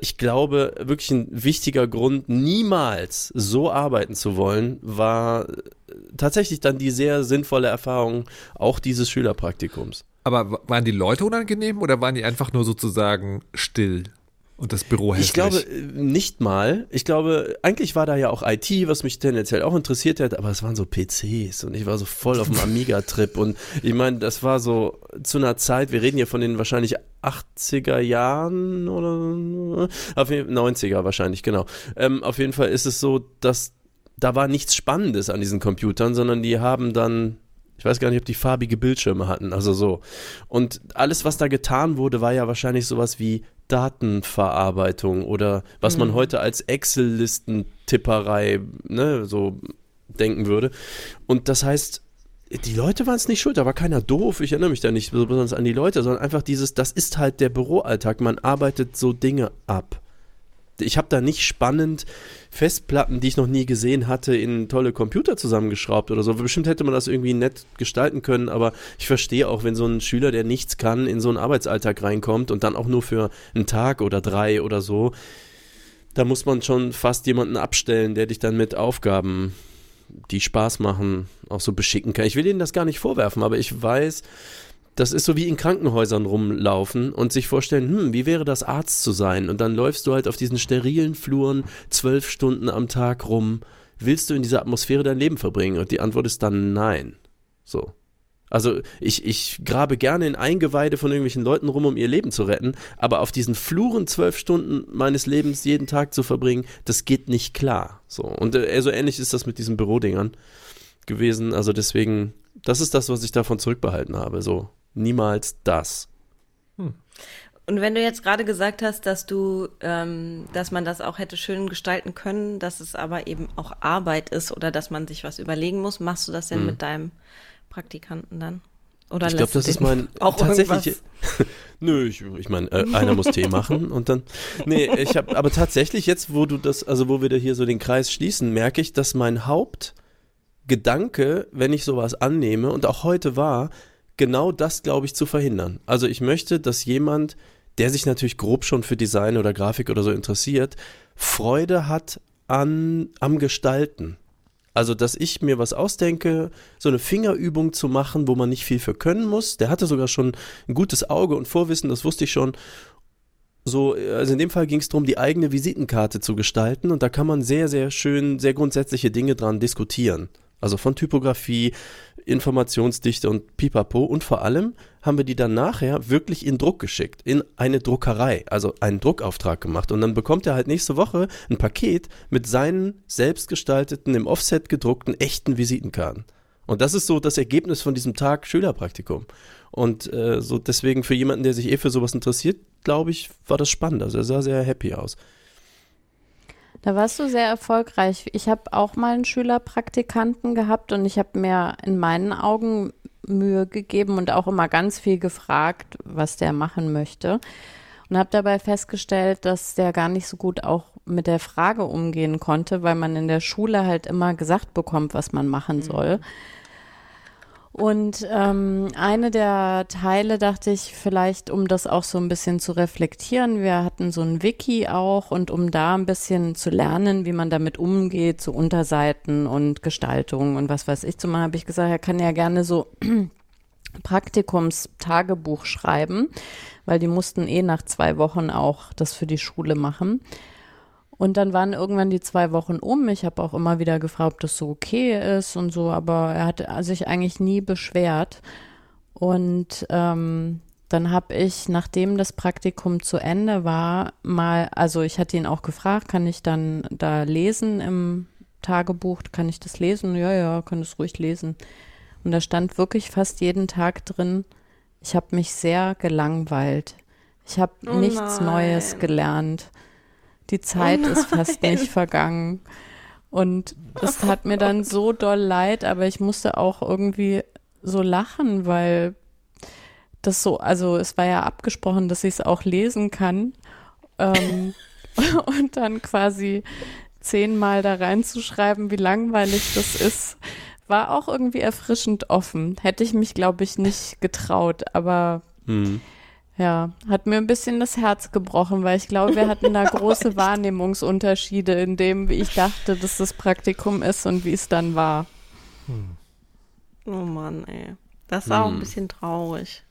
Ich glaube, wirklich ein wichtiger Grund, niemals so arbeiten zu wollen, war tatsächlich dann die sehr sinnvolle Erfahrung auch dieses Schülerpraktikums. Aber waren die Leute unangenehm oder waren die einfach nur sozusagen still? Und das Büro hässlich. Ich glaube äh, nicht mal. Ich glaube, eigentlich war da ja auch IT, was mich tendenziell auch interessiert hat, aber es waren so PCs und ich war so voll auf dem Amiga-Trip und ich meine, das war so zu einer Zeit, wir reden hier von den wahrscheinlich 80er Jahren oder auf jeden, 90er wahrscheinlich, genau. Ähm, auf jeden Fall ist es so, dass da war nichts Spannendes an diesen Computern, sondern die haben dann ich weiß gar nicht, ob die farbige Bildschirme hatten, also so. Und alles, was da getan wurde, war ja wahrscheinlich sowas wie Datenverarbeitung oder was mhm. man heute als Excel-Listentipperei, ne, so denken würde. Und das heißt, die Leute waren es nicht schuld, da war keiner doof, ich erinnere mich da nicht besonders an die Leute, sondern einfach dieses, das ist halt der Büroalltag, man arbeitet so Dinge ab ich habe da nicht spannend Festplatten, die ich noch nie gesehen hatte, in tolle Computer zusammengeschraubt oder so. Bestimmt hätte man das irgendwie nett gestalten können, aber ich verstehe auch, wenn so ein Schüler, der nichts kann, in so einen Arbeitsalltag reinkommt und dann auch nur für einen Tag oder drei oder so, da muss man schon fast jemanden abstellen, der dich dann mit Aufgaben, die Spaß machen, auch so beschicken kann. Ich will Ihnen das gar nicht vorwerfen, aber ich weiß, das ist so wie in Krankenhäusern rumlaufen und sich vorstellen, hm, wie wäre das Arzt zu sein? Und dann läufst du halt auf diesen sterilen Fluren zwölf Stunden am Tag rum. Willst du in dieser Atmosphäre dein Leben verbringen? Und die Antwort ist dann nein. So. Also ich, ich grabe gerne in Eingeweide von irgendwelchen Leuten rum, um ihr Leben zu retten, aber auf diesen Fluren zwölf Stunden meines Lebens jeden Tag zu verbringen, das geht nicht klar. So. Und äh, so ähnlich ist das mit diesen Bürodingern gewesen. Also deswegen, das ist das, was ich davon zurückbehalten habe. So, niemals das. Hm. Und wenn du jetzt gerade gesagt hast, dass du, ähm, dass man das auch hätte schön gestalten können, dass es aber eben auch Arbeit ist oder dass man sich was überlegen muss, machst du das denn hm. mit deinem Praktikanten dann? Oder ich glaube, das ist mein auch tatsächlich. Nö, ich, ich meine, äh, einer muss Tee machen und dann. Nee, ich habe, aber tatsächlich jetzt, wo du das, also wo wir da hier so den Kreis schließen, merke ich, dass mein Hauptgedanke, wenn ich sowas annehme und auch heute war, genau das, glaube ich, zu verhindern. Also ich möchte, dass jemand, der sich natürlich grob schon für Design oder Grafik oder so interessiert, Freude hat an, am Gestalten. Also, dass ich mir was ausdenke, so eine Fingerübung zu machen, wo man nicht viel für können muss. Der hatte sogar schon ein gutes Auge und Vorwissen, das wusste ich schon. So, also in dem Fall ging es darum, die eigene Visitenkarte zu gestalten und da kann man sehr, sehr schön, sehr grundsätzliche Dinge dran diskutieren. Also von Typografie, Informationsdichte und Pipapo und vor allem haben wir die dann nachher wirklich in Druck geschickt, in eine Druckerei, also einen Druckauftrag gemacht und dann bekommt er halt nächste Woche ein Paket mit seinen selbstgestalteten, im Offset gedruckten, echten Visitenkarten. Und das ist so das Ergebnis von diesem Tag Schülerpraktikum. Und äh, so deswegen für jemanden, der sich eh für sowas interessiert, glaube ich, war das spannend. Also er sah sehr happy aus. Da warst du sehr erfolgreich. Ich habe auch mal einen Schülerpraktikanten gehabt und ich habe mir in meinen Augen Mühe gegeben und auch immer ganz viel gefragt, was der machen möchte. Und habe dabei festgestellt, dass der gar nicht so gut auch mit der Frage umgehen konnte, weil man in der Schule halt immer gesagt bekommt, was man machen mhm. soll. Mhm. Und ähm, eine der Teile dachte ich vielleicht, um das auch so ein bisschen zu reflektieren, wir hatten so ein Wiki auch und um da ein bisschen zu lernen, wie man damit umgeht, zu Unterseiten und Gestaltung und was weiß ich zu machen, habe ich gesagt, er kann ja gerne so Praktikumstagebuch schreiben, weil die mussten eh nach zwei Wochen auch das für die Schule machen. Und dann waren irgendwann die zwei Wochen um. Ich habe auch immer wieder gefragt, ob das so okay ist und so, aber er hat sich eigentlich nie beschwert. Und ähm, dann habe ich, nachdem das Praktikum zu Ende war, mal, also ich hatte ihn auch gefragt, kann ich dann da lesen im Tagebuch, kann ich das lesen? Ja, ja, kann es ruhig lesen. Und da stand wirklich fast jeden Tag drin, ich habe mich sehr gelangweilt. Ich habe oh nichts Neues gelernt. Die Zeit oh ist fast nicht vergangen. Und das tat mir dann so doll leid, aber ich musste auch irgendwie so lachen, weil das so, also es war ja abgesprochen, dass ich es auch lesen kann. Ähm, und dann quasi zehnmal da reinzuschreiben, wie langweilig das ist, war auch irgendwie erfrischend offen. Hätte ich mich, glaube ich, nicht getraut, aber mhm. Ja, hat mir ein bisschen das Herz gebrochen, weil ich glaube, wir hatten da große Wahrnehmungsunterschiede in dem, wie ich dachte, dass das Praktikum ist und wie es dann war. Hm. Oh Mann, ey. Das war hm. auch ein hm. bisschen traurig.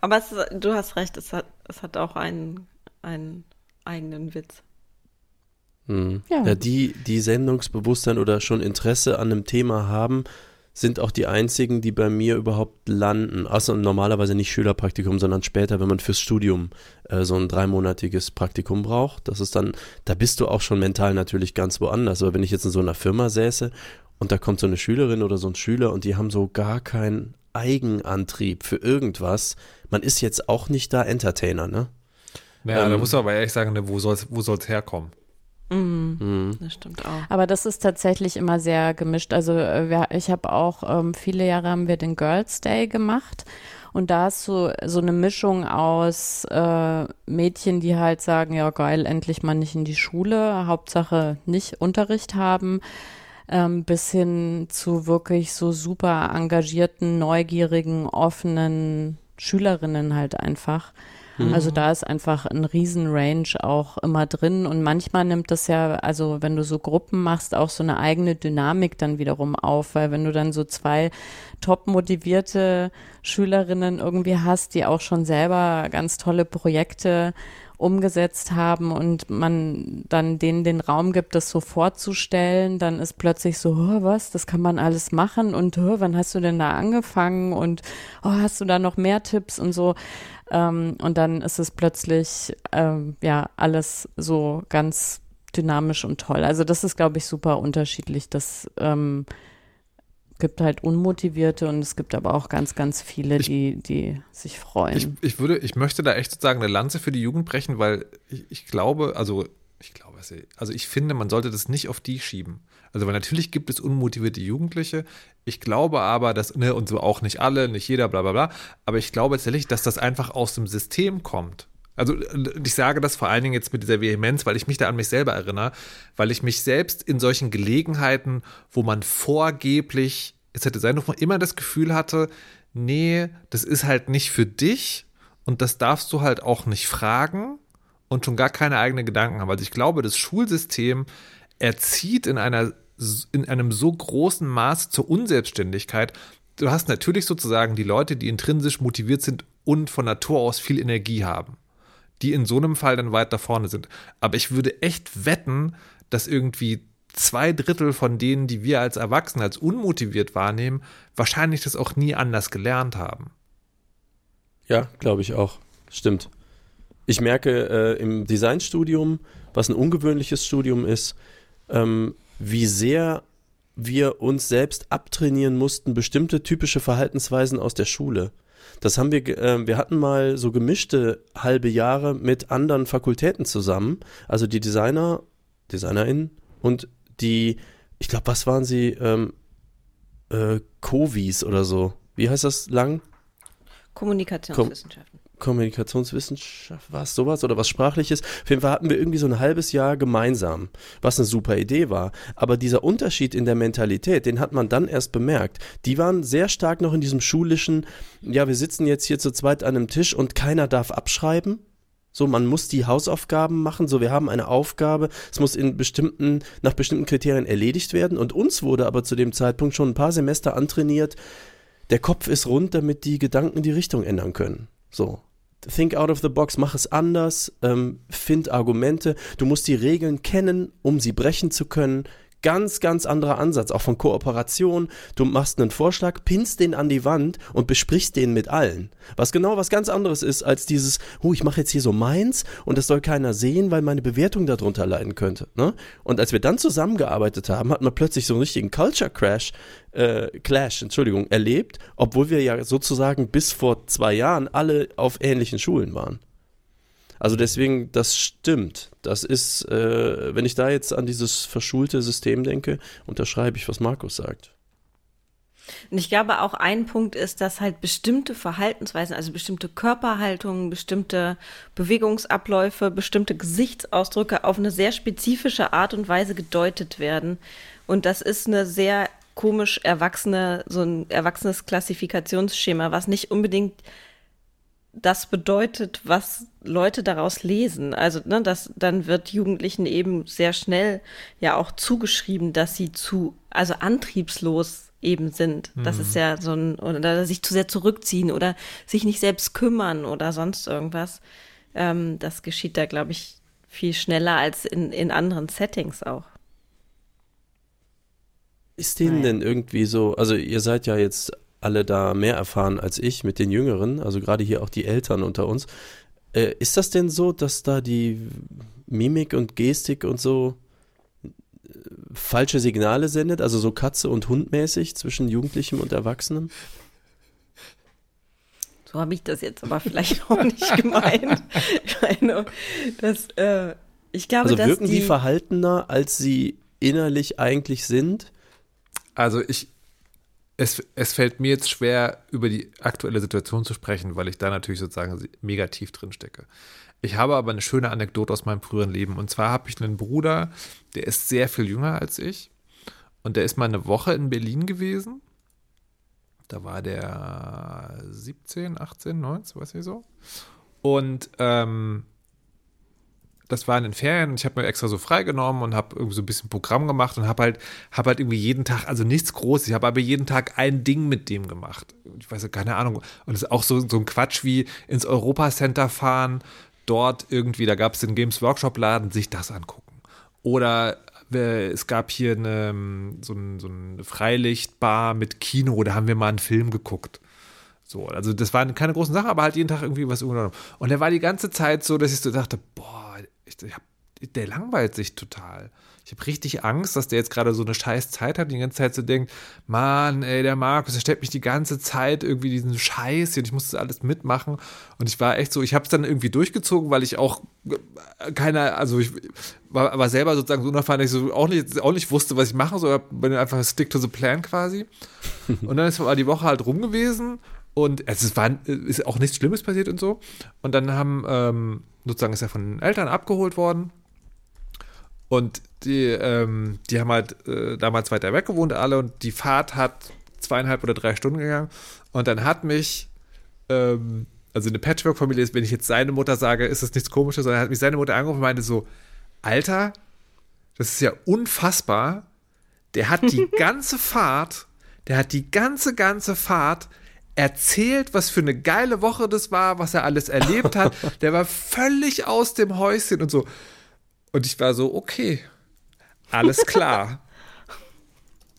Aber es, du hast recht, es hat, es hat auch einen, einen eigenen Witz. Hm. Ja. ja, die, die Sendungsbewusstsein oder schon Interesse an einem Thema haben, sind auch die einzigen, die bei mir überhaupt landen. Also normalerweise nicht Schülerpraktikum, sondern später, wenn man fürs Studium äh, so ein dreimonatiges Praktikum braucht. Das ist dann, da bist du auch schon mental natürlich ganz woanders. Aber wenn ich jetzt in so einer Firma säße und da kommt so eine Schülerin oder so ein Schüler und die haben so gar keinen Eigenantrieb für irgendwas, man ist jetzt auch nicht da Entertainer, ne? Ja, ähm, da musst du aber ehrlich sagen, ne, wo soll es wo soll's herkommen? Mhm. Mhm. Das stimmt auch. Aber das ist tatsächlich immer sehr gemischt. Also äh, ich habe auch ähm, viele Jahre haben wir den Girls Day gemacht. Und da ist so, so eine Mischung aus äh, Mädchen, die halt sagen, ja geil, endlich mal nicht in die Schule, Hauptsache nicht Unterricht haben, ähm, bis hin zu wirklich so super engagierten, neugierigen, offenen Schülerinnen halt einfach. Mhm. Also da ist einfach ein Riesenrange auch immer drin und manchmal nimmt das ja, also wenn du so Gruppen machst, auch so eine eigene Dynamik dann wiederum auf, weil wenn du dann so zwei top motivierte Schülerinnen irgendwie hast, die auch schon selber ganz tolle Projekte umgesetzt haben und man dann denen den Raum gibt, das so vorzustellen, dann ist plötzlich so, oh, was, das kann man alles machen und oh, wann hast du denn da angefangen und oh, hast du da noch mehr Tipps und so. Ähm, und dann ist es plötzlich ähm, ja alles so ganz dynamisch und toll. Also das ist, glaube ich, super unterschiedlich. Das ähm, gibt halt Unmotivierte und es gibt aber auch ganz, ganz viele, ich, die, die sich freuen. Ich, ich, würde, ich möchte da echt sozusagen eine Lanze für die Jugend brechen, weil ich, ich glaube, also ich glaube, also ich finde, man sollte das nicht auf die schieben. Also, weil natürlich gibt es unmotivierte Jugendliche. Ich glaube aber, dass, ne, und so auch nicht alle, nicht jeder, bla bla bla. Aber ich glaube tatsächlich, dass das einfach aus dem System kommt. Also ich sage das vor allen Dingen jetzt mit dieser Vehemenz, weil ich mich da an mich selber erinnere, weil ich mich selbst in solchen Gelegenheiten, wo man vorgeblich, es hätte sein, noch immer das Gefühl hatte, nee, das ist halt nicht für dich und das darfst du halt auch nicht fragen und schon gar keine eigenen Gedanken haben. Also ich glaube, das Schulsystem erzieht in einer in einem so großen Maß zur Unselbstständigkeit. Du hast natürlich sozusagen die Leute, die intrinsisch motiviert sind und von Natur aus viel Energie haben die in so einem Fall dann weiter vorne sind. Aber ich würde echt wetten, dass irgendwie zwei Drittel von denen, die wir als Erwachsene als unmotiviert wahrnehmen, wahrscheinlich das auch nie anders gelernt haben. Ja, glaube ich auch. Stimmt. Ich merke äh, im Designstudium, was ein ungewöhnliches Studium ist, ähm, wie sehr wir uns selbst abtrainieren mussten, bestimmte typische Verhaltensweisen aus der Schule. Das haben wir, äh, wir hatten mal so gemischte halbe Jahre mit anderen Fakultäten zusammen. Also die Designer, DesignerInnen und die, ich glaube, was waren sie? Ähm, äh, Covis oder so. Wie heißt das lang? Kommunikationswissenschaften. Kommunikationswissenschaft, war es sowas oder was Sprachliches? Auf jeden Fall hatten wir irgendwie so ein halbes Jahr gemeinsam, was eine super Idee war. Aber dieser Unterschied in der Mentalität, den hat man dann erst bemerkt. Die waren sehr stark noch in diesem schulischen, ja, wir sitzen jetzt hier zu zweit an einem Tisch und keiner darf abschreiben. So, man muss die Hausaufgaben machen, so wir haben eine Aufgabe, es muss in bestimmten, nach bestimmten Kriterien erledigt werden. Und uns wurde aber zu dem Zeitpunkt schon ein paar Semester antrainiert, der Kopf ist rund, damit die Gedanken die Richtung ändern können. So think out of the box, mach es anders, ähm, find Argumente. Du musst die Regeln kennen, um sie brechen zu können. Ganz, ganz anderer Ansatz, auch von Kooperation. Du machst einen Vorschlag, pinnst den an die Wand und besprichst den mit allen. Was genau was ganz anderes ist als dieses, oh, ich mache jetzt hier so meins und das soll keiner sehen, weil meine Bewertung darunter leiden könnte. Ne? Und als wir dann zusammengearbeitet haben, hat man plötzlich so einen richtigen Culture Crash, äh, Clash, Entschuldigung, erlebt, obwohl wir ja sozusagen bis vor zwei Jahren alle auf ähnlichen Schulen waren. Also deswegen, das stimmt. Das ist, äh, wenn ich da jetzt an dieses verschulte System denke, unterschreibe ich, was Markus sagt. Und ich glaube auch ein Punkt ist, dass halt bestimmte Verhaltensweisen, also bestimmte Körperhaltungen, bestimmte Bewegungsabläufe, bestimmte Gesichtsausdrücke auf eine sehr spezifische Art und Weise gedeutet werden. Und das ist eine sehr komisch erwachsene, so ein erwachsenes Klassifikationsschema, was nicht unbedingt das bedeutet, was Leute daraus lesen. Also, ne, das, dann wird Jugendlichen eben sehr schnell ja auch zugeschrieben, dass sie zu, also antriebslos eben sind. Mhm. Das ist mhm. ja so ein, oder sich zu sehr zurückziehen oder sich nicht selbst kümmern oder sonst irgendwas. Ähm, das geschieht da, glaube ich, viel schneller als in, in anderen Settings auch. Ist denen Nein. denn irgendwie so, also ihr seid ja jetzt alle da mehr erfahren als ich mit den Jüngeren, also gerade hier auch die Eltern unter uns. Äh, ist das denn so, dass da die Mimik und Gestik und so äh, falsche Signale sendet, also so Katze und Hund mäßig zwischen Jugendlichem und Erwachsenem? So habe ich das jetzt aber vielleicht auch nicht gemeint. Ich meine, das, äh, ich glaube, also wirken die, die verhaltener, als sie innerlich eigentlich sind? Also ich, es, es fällt mir jetzt schwer, über die aktuelle Situation zu sprechen, weil ich da natürlich sozusagen mega tief drin stecke. Ich habe aber eine schöne Anekdote aus meinem früheren Leben. Und zwar habe ich einen Bruder, der ist sehr viel jünger als ich. Und der ist mal eine Woche in Berlin gewesen. Da war der 17, 18, 19, weiß ich so. Und ähm, das war in den Ferien und ich habe mir extra so freigenommen und habe irgendwie so ein bisschen Programm gemacht und habe halt, hab halt irgendwie jeden Tag, also nichts Großes, ich habe aber jeden Tag ein Ding mit dem gemacht. Ich weiß keine Ahnung. Und es ist auch so, so ein Quatsch wie ins Europa Center fahren, dort irgendwie, da gab es den Games Workshop Laden, sich das angucken. Oder äh, es gab hier eine, so, ein, so eine Freilichtbar mit Kino, da haben wir mal einen Film geguckt. So, also das war keine großen Sache, aber halt jeden Tag irgendwie was unternommen. Und er war die ganze Zeit so, dass ich so dachte, boah, ich, ich hab, der langweilt sich total. Ich habe richtig Angst, dass der jetzt gerade so eine scheiß Zeit hat, die ganze Zeit so denkt, Mann, ey, der Markus, der stellt mich die ganze Zeit irgendwie diesen Scheiß und ich muss das alles mitmachen. Und ich war echt so, ich habe es dann irgendwie durchgezogen, weil ich auch keiner, also ich war, war selber sozusagen so unerfahren, dass ich so auch nicht, auch nicht wusste, was ich machen soll. Bin einfach stick to the plan quasi. Und dann ist die Woche halt rum gewesen und es war, ist auch nichts Schlimmes passiert und so. Und dann haben, ähm, sozusagen ist er von den Eltern abgeholt worden und die, ähm, die haben halt äh, damals weiter weg gewohnt, alle, und die Fahrt hat zweieinhalb oder drei Stunden gegangen. Und dann hat mich, ähm, also eine Patchwork-Familie ist, wenn ich jetzt seine Mutter sage, ist das nichts Komisches, sondern hat mich seine Mutter angerufen und meinte so, Alter, das ist ja unfassbar. Der hat die ganze Fahrt, der hat die ganze, ganze Fahrt erzählt, was für eine geile Woche das war, was er alles erlebt hat. Der war völlig aus dem Häuschen und so. Und ich war so, okay, alles klar.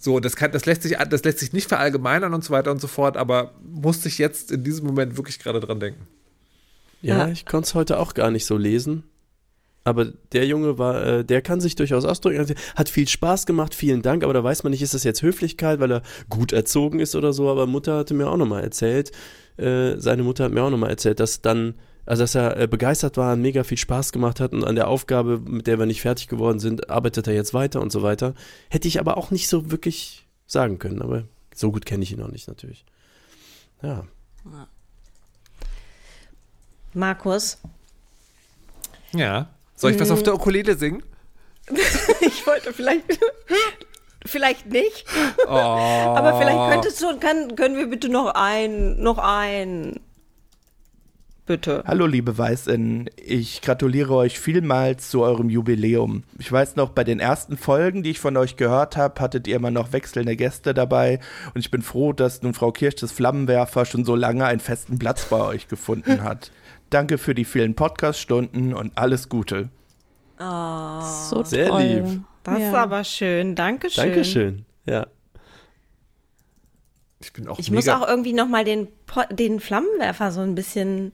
So, das, kann, das, lässt sich, das lässt sich nicht verallgemeinern und so weiter und so fort, aber musste ich jetzt in diesem Moment wirklich gerade dran denken. Ja, ja. ich konnte es heute auch gar nicht so lesen. Aber der Junge war, äh, der kann sich durchaus ausdrücken. Hat viel Spaß gemacht, vielen Dank. Aber da weiß man nicht, ist das jetzt Höflichkeit, weil er gut erzogen ist oder so. Aber Mutter hatte mir auch nochmal erzählt, äh, seine Mutter hat mir auch nochmal erzählt, dass dann also dass er äh, begeistert war, mega viel Spaß gemacht hat und an der Aufgabe, mit der wir nicht fertig geworden sind, arbeitet er jetzt weiter und so weiter. Hätte ich aber auch nicht so wirklich sagen können, aber so gut kenne ich ihn noch nicht natürlich. Ja. Markus. Ja. Soll ich was auf der Ukulele singen? ich wollte vielleicht vielleicht nicht. Oh. Aber vielleicht könntest du, kann, können wir bitte noch ein, noch ein bitte. Hallo, liebe Weißinnen. Ich gratuliere euch vielmals zu eurem Jubiläum. Ich weiß noch, bei den ersten Folgen, die ich von euch gehört habe, hattet ihr immer noch wechselnde Gäste dabei. Und ich bin froh, dass nun Frau Kirschs Flammenwerfer schon so lange einen festen Platz bei euch gefunden hat. Danke für die vielen Podcast-Stunden und alles Gute. Oh, so sehr toll. lieb. Das ja. ist aber schön. Dankeschön. Dankeschön. Ja. Ich bin auch Ich muss auch irgendwie nochmal den, den Flammenwerfer so ein bisschen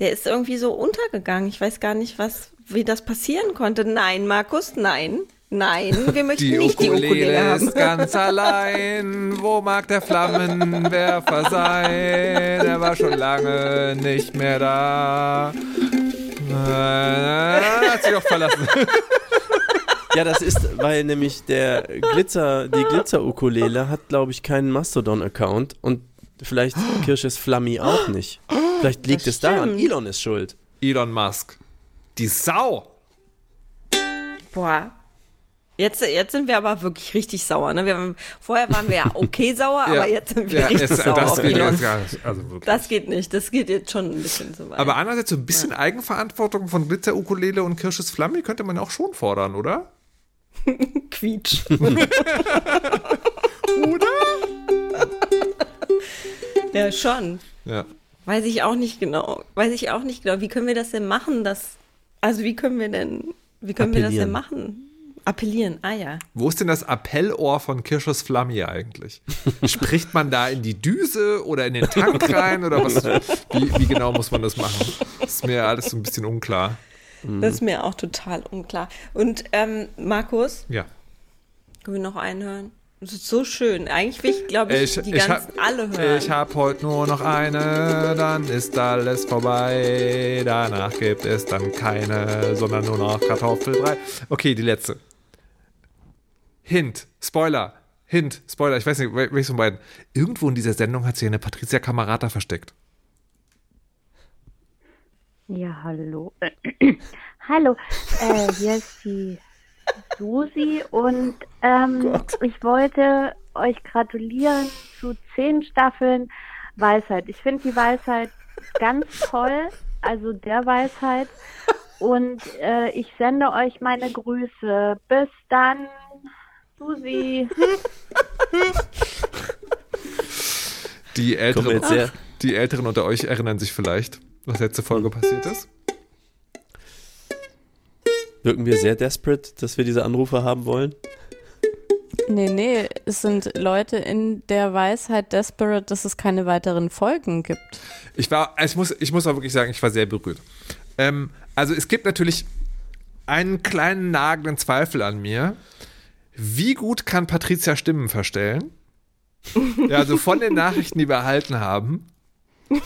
der ist irgendwie so untergegangen. Ich weiß gar nicht, was, wie das passieren konnte. Nein, Markus, nein. Nein, wir möchten die nicht Ukulele die Ukulele haben. ist ganz allein. Wo mag der Flammenwerfer sein? Er war schon lange nicht mehr da. Er hat sich auch verlassen. Ja, das ist, weil nämlich der Glitzer, die Glitzer-Ukulele hat, glaube ich, keinen Mastodon-Account und vielleicht Kirsches Flammi auch nicht. Vielleicht liegt das es daran. Elon ist schuld. Elon Musk. Die Sau. Boah. Jetzt, jetzt sind wir aber wirklich richtig sauer. Ne? Wir haben, vorher waren wir ja okay sauer, ja. aber jetzt sind wir ja, richtig es, sauer das auf Elon. Nicht, also das geht nicht. Das geht jetzt schon ein bisschen zu weit. Aber andererseits so ein bisschen ja. Eigenverantwortung von Glitzer Ukulele und Kirsches Flammi könnte man auch schon fordern, oder? Quietsch. oder? ja, schon. Ja. Weiß ich auch nicht genau. Weiß ich auch nicht genau. Wie können wir das denn machen? Dass, also wie können wir denn, wie können wir das denn machen? Appellieren, ah ja. Wo ist denn das Appellohr von Kirschers Flammi eigentlich? Spricht man da in die Düse oder in den Tank rein oder was? Wie, wie genau muss man das machen? Das ist mir alles so ein bisschen unklar. Das ist mir auch total unklar. Und ähm, Markus? Ja. Können wir noch einen hören? Das ist so schön. Eigentlich will ich, glaube ich, ich, die ich ganzen hab, alle hören. Ich habe heute nur noch eine, dann ist alles vorbei. Danach gibt es dann keine, sondern nur noch Kartoffelbrei. Okay, die letzte. Hint, Spoiler, Hint, Spoiler, ich weiß nicht, welches von beiden. Irgendwo in dieser Sendung hat sich eine Patricia Camarata versteckt. Ja, hallo. hallo, äh, hier ist die Susi und ähm, ich wollte euch gratulieren zu zehn Staffeln Weisheit. Ich finde die Weisheit ganz toll, also der Weisheit. Und äh, ich sende euch meine Grüße. Bis dann, Susi. Die Älteren, die Älteren unter euch erinnern sich vielleicht, was letzte Folge passiert ist. Wirken wir sehr desperate, dass wir diese Anrufe haben wollen? Nee, nee, es sind Leute in der Weisheit desperate, dass es keine weiteren Folgen gibt. Ich war, ich muss, ich muss auch wirklich sagen, ich war sehr berührt. Ähm, also es gibt natürlich einen kleinen nagenden Zweifel an mir. Wie gut kann Patricia Stimmen verstellen? Ja, also von den Nachrichten, die wir erhalten haben.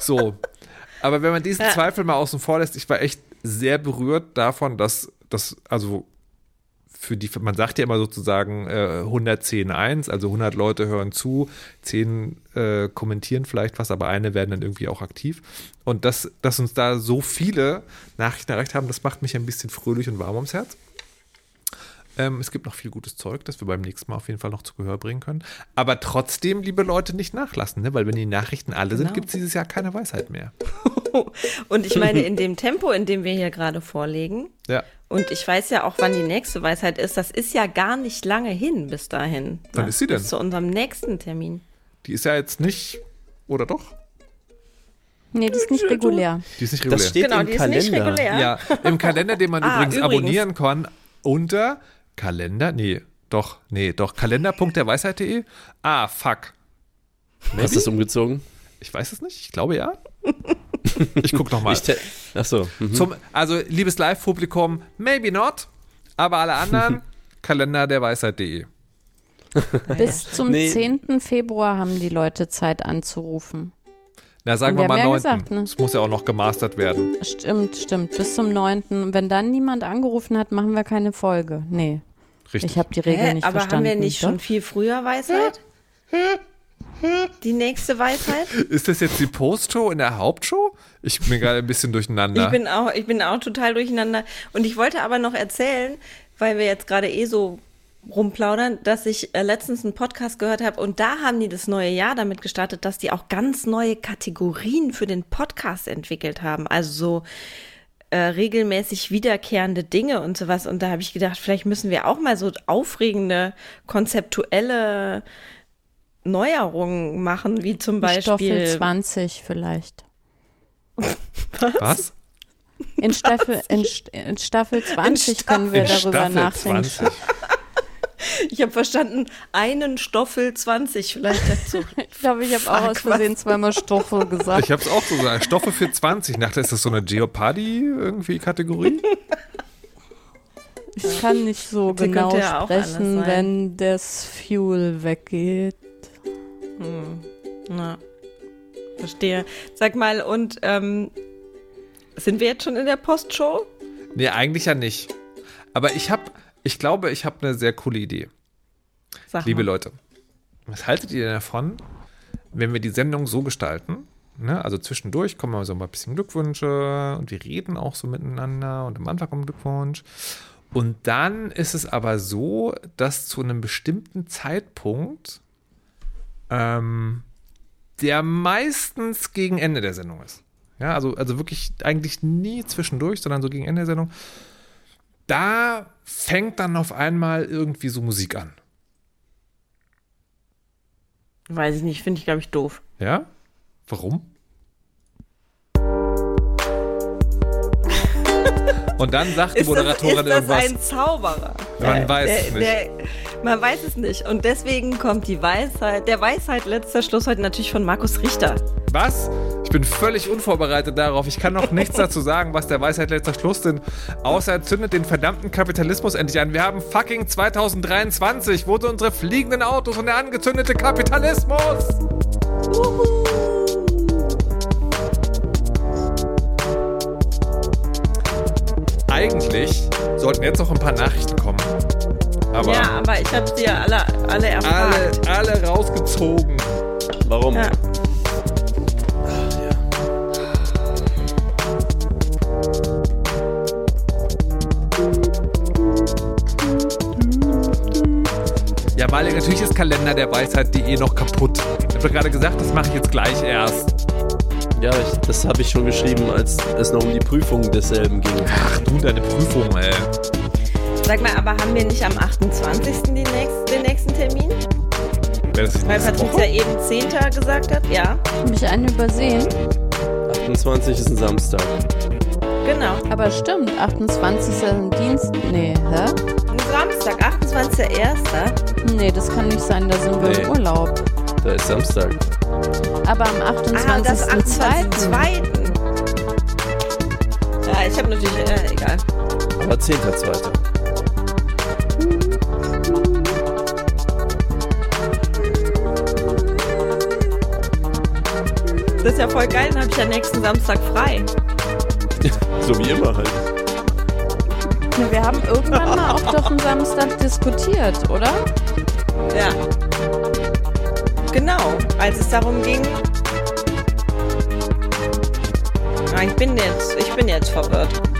so. Aber wenn man diesen Zweifel mal außen vor lässt, ich war echt sehr berührt davon, dass das, also für die, man sagt ja immer sozusagen äh, 110 1, also 100 Leute hören zu, 10 äh, kommentieren vielleicht was, aber eine werden dann irgendwie auch aktiv. Und das, dass uns da so viele Nachrichten erreicht haben, das macht mich ein bisschen fröhlich und warm ums Herz. Ähm, es gibt noch viel gutes Zeug, das wir beim nächsten Mal auf jeden Fall noch zu Gehör bringen können. Aber trotzdem, liebe Leute, nicht nachlassen, ne? weil wenn die Nachrichten alle genau. sind, gibt es dieses Jahr keine Weisheit mehr. und ich meine, in dem Tempo, in dem wir hier gerade vorlegen, ja. und ich weiß ja auch, wann die nächste Weisheit ist, das ist ja gar nicht lange hin bis dahin. Wann ist sie denn? Bis zu unserem nächsten Termin. Die ist ja jetzt nicht, oder doch? Nee, die ist nicht regulär. Die ist nicht regulär. Das steht genau, im die Kalender. ist nicht regulär. Ja, im Kalender, den man Ah, übrigens, übrigens. abonnieren kann, unter Kalender, nee, doch, nee, doch, kalender.derweisheit.de. Ah, fuck. Hast du das umgezogen? Ich weiß es nicht, ich glaube ja. Ich guck nochmal. Ach so. Mhm. Zum, also, liebes Live-Publikum, maybe not, aber alle anderen, kalenderderweisheit.de. Bis zum Nee. 10. Februar haben die Leute Zeit anzurufen. Na, sagen Wir wir mal haben ja 9. gesagt, ne? Es muss ja auch noch gemastert werden. Stimmt, stimmt. Bis zum 9. Wenn dann niemand angerufen hat, machen wir keine Folge. Nee, Richtig. ich habe die Regel Hä, nicht aber verstanden. haben wir nicht Doch? schon viel früher Weisheit? Die nächste Weisheit? Ist das jetzt die Postshow in der Hauptshow? Ich bin gerade ein bisschen durcheinander. Ich bin auch, ich bin auch total durcheinander. Und ich wollte aber noch erzählen, weil wir jetzt gerade eh so rumplaudern, dass ich äh, letztens einen Podcast gehört habe und da haben die das neue Jahr damit gestartet, dass die auch ganz neue Kategorien für den Podcast entwickelt haben. Also so äh, regelmäßig wiederkehrende Dinge und sowas. Und da habe ich gedacht, vielleicht müssen wir auch mal so aufregende, konzeptuelle Neuerungen machen, wie zum Beispiel. Staffel 20 vielleicht. Was? In Staffel, in, in Staffel 20 In können wir darüber Staffel nachdenken. 20. Ich habe verstanden, einen Stoffel 20 vielleicht dazu. Ich glaube, ich habe auch aus Versehen zweimal Stoffel gesagt. Ich habe es auch so gesagt. Stoffe für 20. Ich dachte, ist das so eine Geopardy irgendwie Kategorie? Ich kann nicht so Sie genau ja sprechen, wenn das Fuel weggeht. Hm. Na, verstehe. Sag mal, und ähm, sind wir jetzt schon in der Postshow? Nee, eigentlich ja nicht. Aber ich habe, ich glaube, ich habe eine sehr coole Idee. Sag Liebe mal. Leute, was haltet ihr denn davon, wenn wir die Sendung so gestalten? Ne? Also zwischendurch kommen mal so ein bisschen Glückwünsche und wir reden auch so miteinander und am Anfang kommt Glückwunsch. Und dann ist es aber so, dass zu einem bestimmten Zeitpunkt, ähm, der meistens gegen Ende der Sendung ist. Ja, also, also wirklich eigentlich nie zwischendurch, sondern so gegen Ende der Sendung. Da fängt dann auf einmal irgendwie so Musik an. Weiß ich nicht, finde ich, glaube ich, doof. Ja? Warum? Und dann sagt die Ist das, Moderatorin ist das irgendwas. ein Zauberer? Man weiß der, es nicht. Der, man weiß es nicht. Und deswegen kommt die Weisheit, der Weisheit letzter Schluss heute natürlich von Markus Richter. Was? Ich bin völlig unvorbereitet darauf. Ich kann noch nichts dazu sagen, was der Weisheit letzter Schluss sind. Außer er zündet den verdammten Kapitalismus endlich an. Wir haben fucking 2023. Wo sind unsere fliegenden Autos und der angezündete Kapitalismus? Eigentlich sollten jetzt noch ein paar Nachrichten kommen. Aber ja, aber ich habe sie ja alle, alle erfragt. alle, alle rausgezogen. Warum? Ja. Ja, weil natürlich ist Kalender der Weisheit.de noch kaputt. Ich habe gerade gesagt, das mache ich jetzt gleich erst. Ja, ich, das habe ich schon geschrieben, als es noch um die Prüfung desselben ging. Ach du, deine Prüfung, ey. Sag mal, aber haben wir nicht am 28. Den, nächsten, den nächsten Termin? Weil Patricia eben 10. gesagt hat. Ja. Hab ich einen übersehen? 28 ist ein Samstag. Genau. Aber stimmt, 28. ist ein Dienst. Nee, hä? Ein Samstag, 28.01. Nee, das kann nicht sein, da sind wir nee. im Urlaub. Da ist Samstag. Aber am 28.02. Ah, das 28. Ja, ich habe natürlich, äh, egal. Aber 10.2. Das ist ja voll geil, dann habe ich ja nächsten Samstag frei. so wie immer halt. Wir haben irgendwann mal auch doch am Samstag diskutiert, oder? Ja. Genau, als es darum ging. Ah, ich bin jetzt, ich bin jetzt verwirrt.